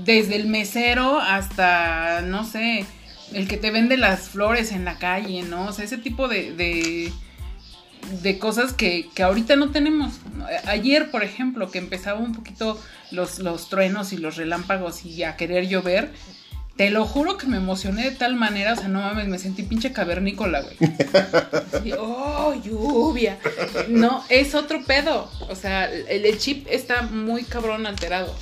desde el mesero hasta, no sé, el que te vende las flores en la calle, ¿no? O sea, ese tipo de, de, de cosas que, que ahorita no tenemos. Ayer, por ejemplo, que empezaba un poquito los, los truenos y los relámpagos y a querer llover, te lo juro que me emocioné de tal manera, o sea, no mames, me sentí pinche cavernícola, güey. Oh, lluvia. No, es otro pedo. O sea, el, el chip está muy cabrón alterado.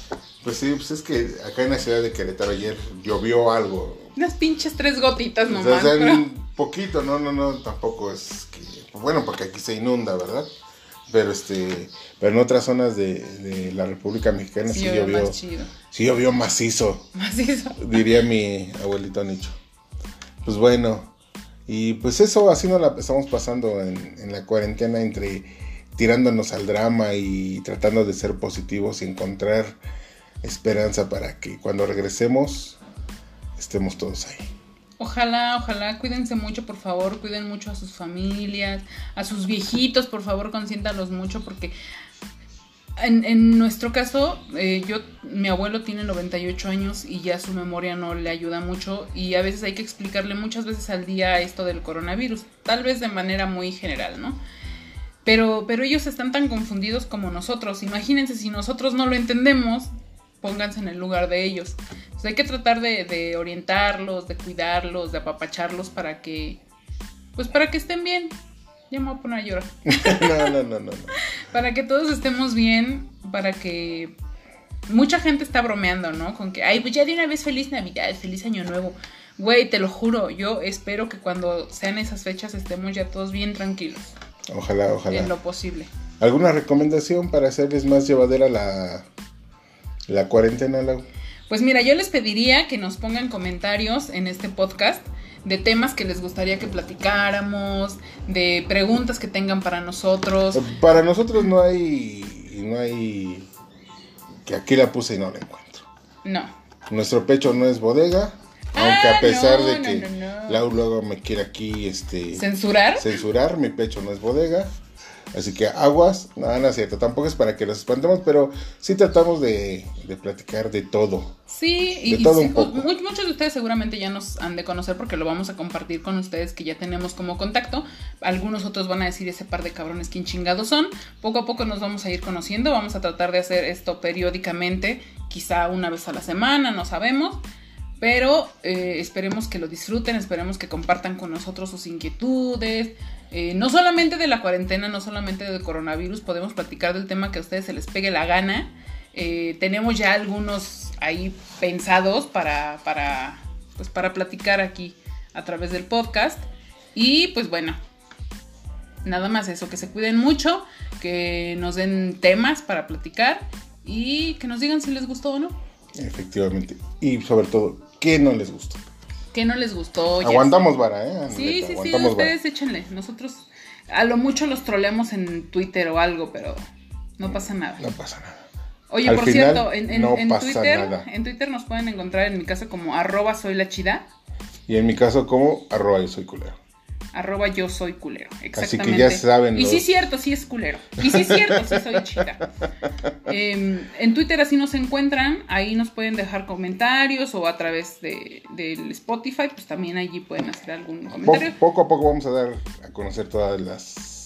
Pues sí, pues es que acá en la ciudad de Querétaro ayer llovió algo. Unas pinches tres gotitas nomás. o sea, pero- un poquito, no, no, no, tampoco es que. Bueno, porque aquí se inunda, ¿verdad? Pero este. Pero en otras zonas de, de la República Mexicana sí, Sí, llovió. Sí llovió macizo, Macizo. diría mi abuelito Nicho. Pues bueno. Y pues eso, así nos la estamos pasando en, en la cuarentena entre tirándonos al drama y tratando de ser positivos y encontrar esperanza para que cuando regresemos estemos todos ahí. Ojalá, ojalá, cuídense mucho, por favor, cuiden mucho a sus familias, a sus viejitos, por favor, consiéntalos mucho, porque en, en nuestro caso, eh, yo, mi abuelo tiene 98 años y ya su memoria no le ayuda mucho y a veces hay que explicarle muchas veces al día esto del coronavirus, tal vez de manera muy general, ¿no? Pero, pero ellos están tan confundidos como nosotros. Imagínense si nosotros no lo entendemos, pónganse en el lugar de ellos. Entonces hay que tratar de, de orientarlos, de cuidarlos, de apapacharlos para que, pues para que estén bien. Ya me voy a poner a llorar. no, no, no, no. no. Para que todos estemos bien, para que mucha gente está bromeando, ¿no? Con que, ay, pues ya de una vez feliz Navidad, feliz Año Nuevo. Güey, te lo juro, yo espero que cuando sean esas fechas estemos ya todos bien tranquilos. Ojalá, ojalá. En lo posible. ¿Alguna recomendación para hacerles más llevadera la, la cuarentena, Lau? Pues mira, yo les pediría que nos pongan comentarios en este podcast de temas que les gustaría que platicáramos, de preguntas que tengan para nosotros. Para nosotros no hay, no hay, que aquí la puse y no la encuentro. No. Nuestro pecho no es bodega, aunque a ah, pesar de que Lau luego me quiere aquí, este... ¿Censurar? Censurar, mi pecho no es bodega. Así que aguas, nada, no es cierto, tampoco es para que los espantemos, pero sí tratamos de, platicar de todo. Sí, y, muchos de ustedes seguramente ya nos han de conocer porque lo vamos a compartir con ustedes que ya tenemos como contacto. Algunos otros van a decir ese par de cabrones quién chingados son. Poco a poco nos vamos a ir conociendo, vamos a tratar de hacer esto periódicamente, quizá una vez a la semana, no sabemos. Pero eh, esperemos que lo disfruten, esperemos que compartan con nosotros sus inquietudes. Eh, no solamente de la cuarentena, no solamente del coronavirus, podemos platicar del tema que a ustedes se les pegue la gana. Eh, tenemos ya algunos ahí pensados para, para, pues para platicar aquí a través del podcast. Y pues bueno, nada más eso, que se cuiden mucho, que nos den temas para platicar y que nos digan si les gustó o no. Efectivamente. Y sobre todo, ¿Qué no les gustó? ¿Qué no les gustó? Aguantamos vara, ¿eh? Sí, sí, sí, ustedes échenle. Nosotros a lo mucho los troleamos en Twitter o algo, pero no pasa nada. No pasa nada. Oye, por cierto, en, Twitter, en Twitter nos pueden encontrar en mi caso como arroba soy la chida. Y en mi caso como arroba yo soy culero arroba yo soy culero. Exactamente. Así que ya saben. Y sí es cierto, sí es culero. Y sí es cierto, sí soy chida. Em, en Twitter así nos encuentran, ahí nos pueden dejar comentarios o a través de, del Spotify, pues también allí pueden hacer algún comentario. poco a poco vamos a dar a conocer todas las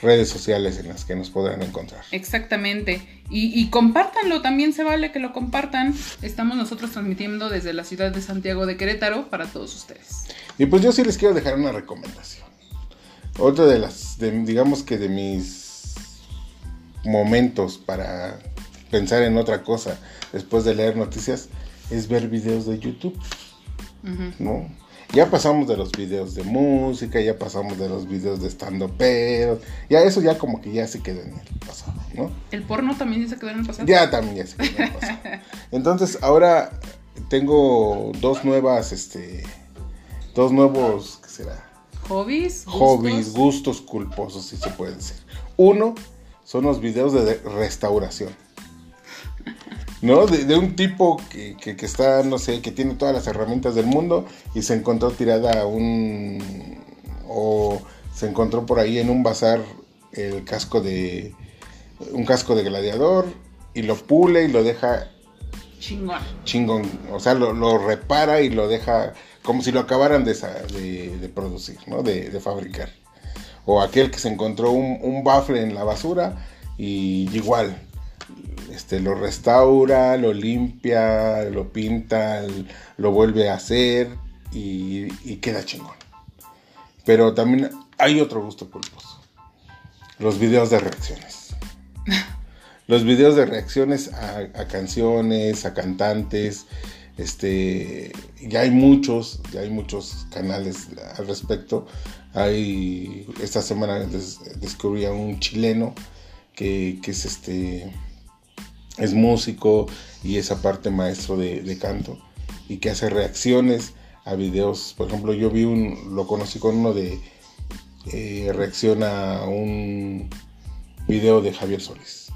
redes sociales en las que nos podrán encontrar. Exactamente. Y, y, compártanlo, también se vale que lo compartan. Estamos nosotros transmitiendo desde la ciudad de Santiago de Querétaro para todos ustedes. Y pues yo sí les quiero dejar una recomendación. Otra de las, digamos que de mis momentos para pensar en otra cosa después de leer noticias es ver videos de YouTube. ¿No? Ya pasamos de los videos de música, ya pasamos de los videos de estando pero ya eso ya como que ya se quedó en el pasado, ¿no? ¿El porno también se quedó en el pasado? Ya también ya se quedó en el pasado. Entonces ahora tengo dos nuevas, este, dos nuevos, ¿qué será? Hobbies. Hobbies, gustos culposos, si se puede decir. Uno son los videos de restauración. ¿No? De, un tipo que, está, no sé, que tiene todas las herramientas del mundo y se encontró tirada un... o se encontró por ahí en un bazar el casco de... un casco de gladiador y lo pule y lo deja... Chingón. Chingón. O sea, lo, repara y lo deja como si lo acabaran de, de, producir, ¿no? De, fabricar. O aquel que se encontró un, un bafle en la basura y igual este, lo restaura, lo limpia, lo pinta, lo vuelve a hacer y, queda chingón. Pero también hay otro gusto culposo. Los videos de reacciones. Los videos de reacciones a, canciones, a cantantes. Este, ya hay muchos, ya hay muchos canales al respecto. Hay, esta semana descubrí a un chileno que, que es este, es músico y es aparte maestro de, canto y que hace reacciones a videos. Por ejemplo, yo vi un, lo conocí con uno de eh, reacciona a un video de Javier Solís,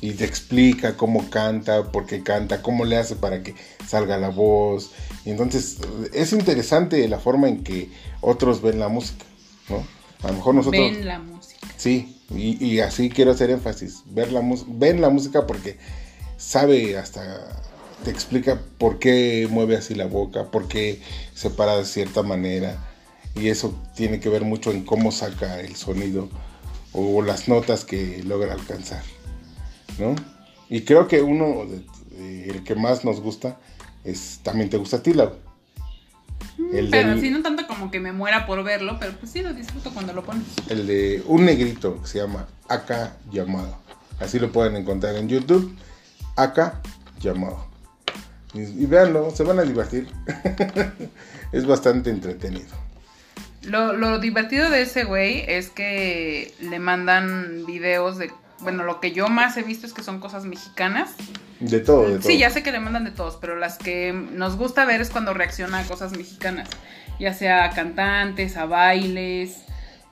Y te explica cómo canta, por qué canta, cómo le hace para que salga la voz. Y entonces es interesante la forma en que otros ven la música, ¿no? A lo mejor nosotros... Ven la música. Sí, y, así quiero hacer énfasis. Ver la ven la música porque sabe hasta te explica por qué mueve así la boca, por qué se para de cierta manera. Y eso tiene que ver mucho en cómo saca el sonido o las notas que logra alcanzar. ¿no? Y creo que uno, el que más nos gusta, es también te gusta a ti, pero sí, no tanto como que me muera por verlo, pero pues sí lo disfruto cuando lo pones. El de un negrito que se llama Aka Llamado. Así lo pueden encontrar en YouTube. Aka Llamado. Y, y véanlo, se van a divertir. es bastante entretenido. Lo, lo divertido de ese güey es que le mandan videos de. Bueno, lo que yo más he visto es que son cosas mexicanas. De todo, de todo. Sí, ya sé que le mandan de todos, pero las que nos gusta ver es cuando reacciona a cosas mexicanas. Ya sea a cantantes, a bailes,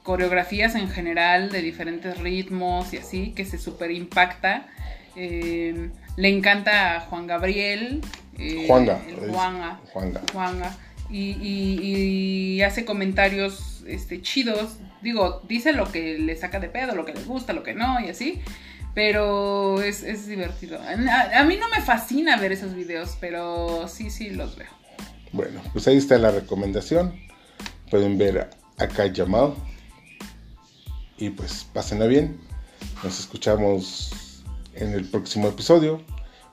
coreografías en general de diferentes ritmos y así, que se super impacta. Eh, le encanta a Juan Gabriel. eh, Juanga. el Juanga. Juanga. Juanga. Y, y- y hace comentarios este, chidos. Digo, dice lo que le saca de pedo, lo que le gusta, lo que no, y así. Pero es, es divertido. A, a mí no me fascina ver esos videos, pero sí, sí los veo. Bueno, pues ahí está la recomendación. Pueden ver acá llamado. Y pues pásenla bien. Nos escuchamos en el próximo episodio.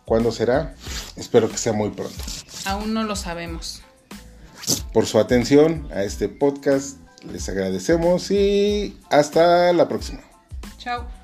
¿Cuándo será? Espero que sea muy pronto. Aún no lo sabemos. Por su atención a este podcast les agradecemos y hasta la próxima. Chao.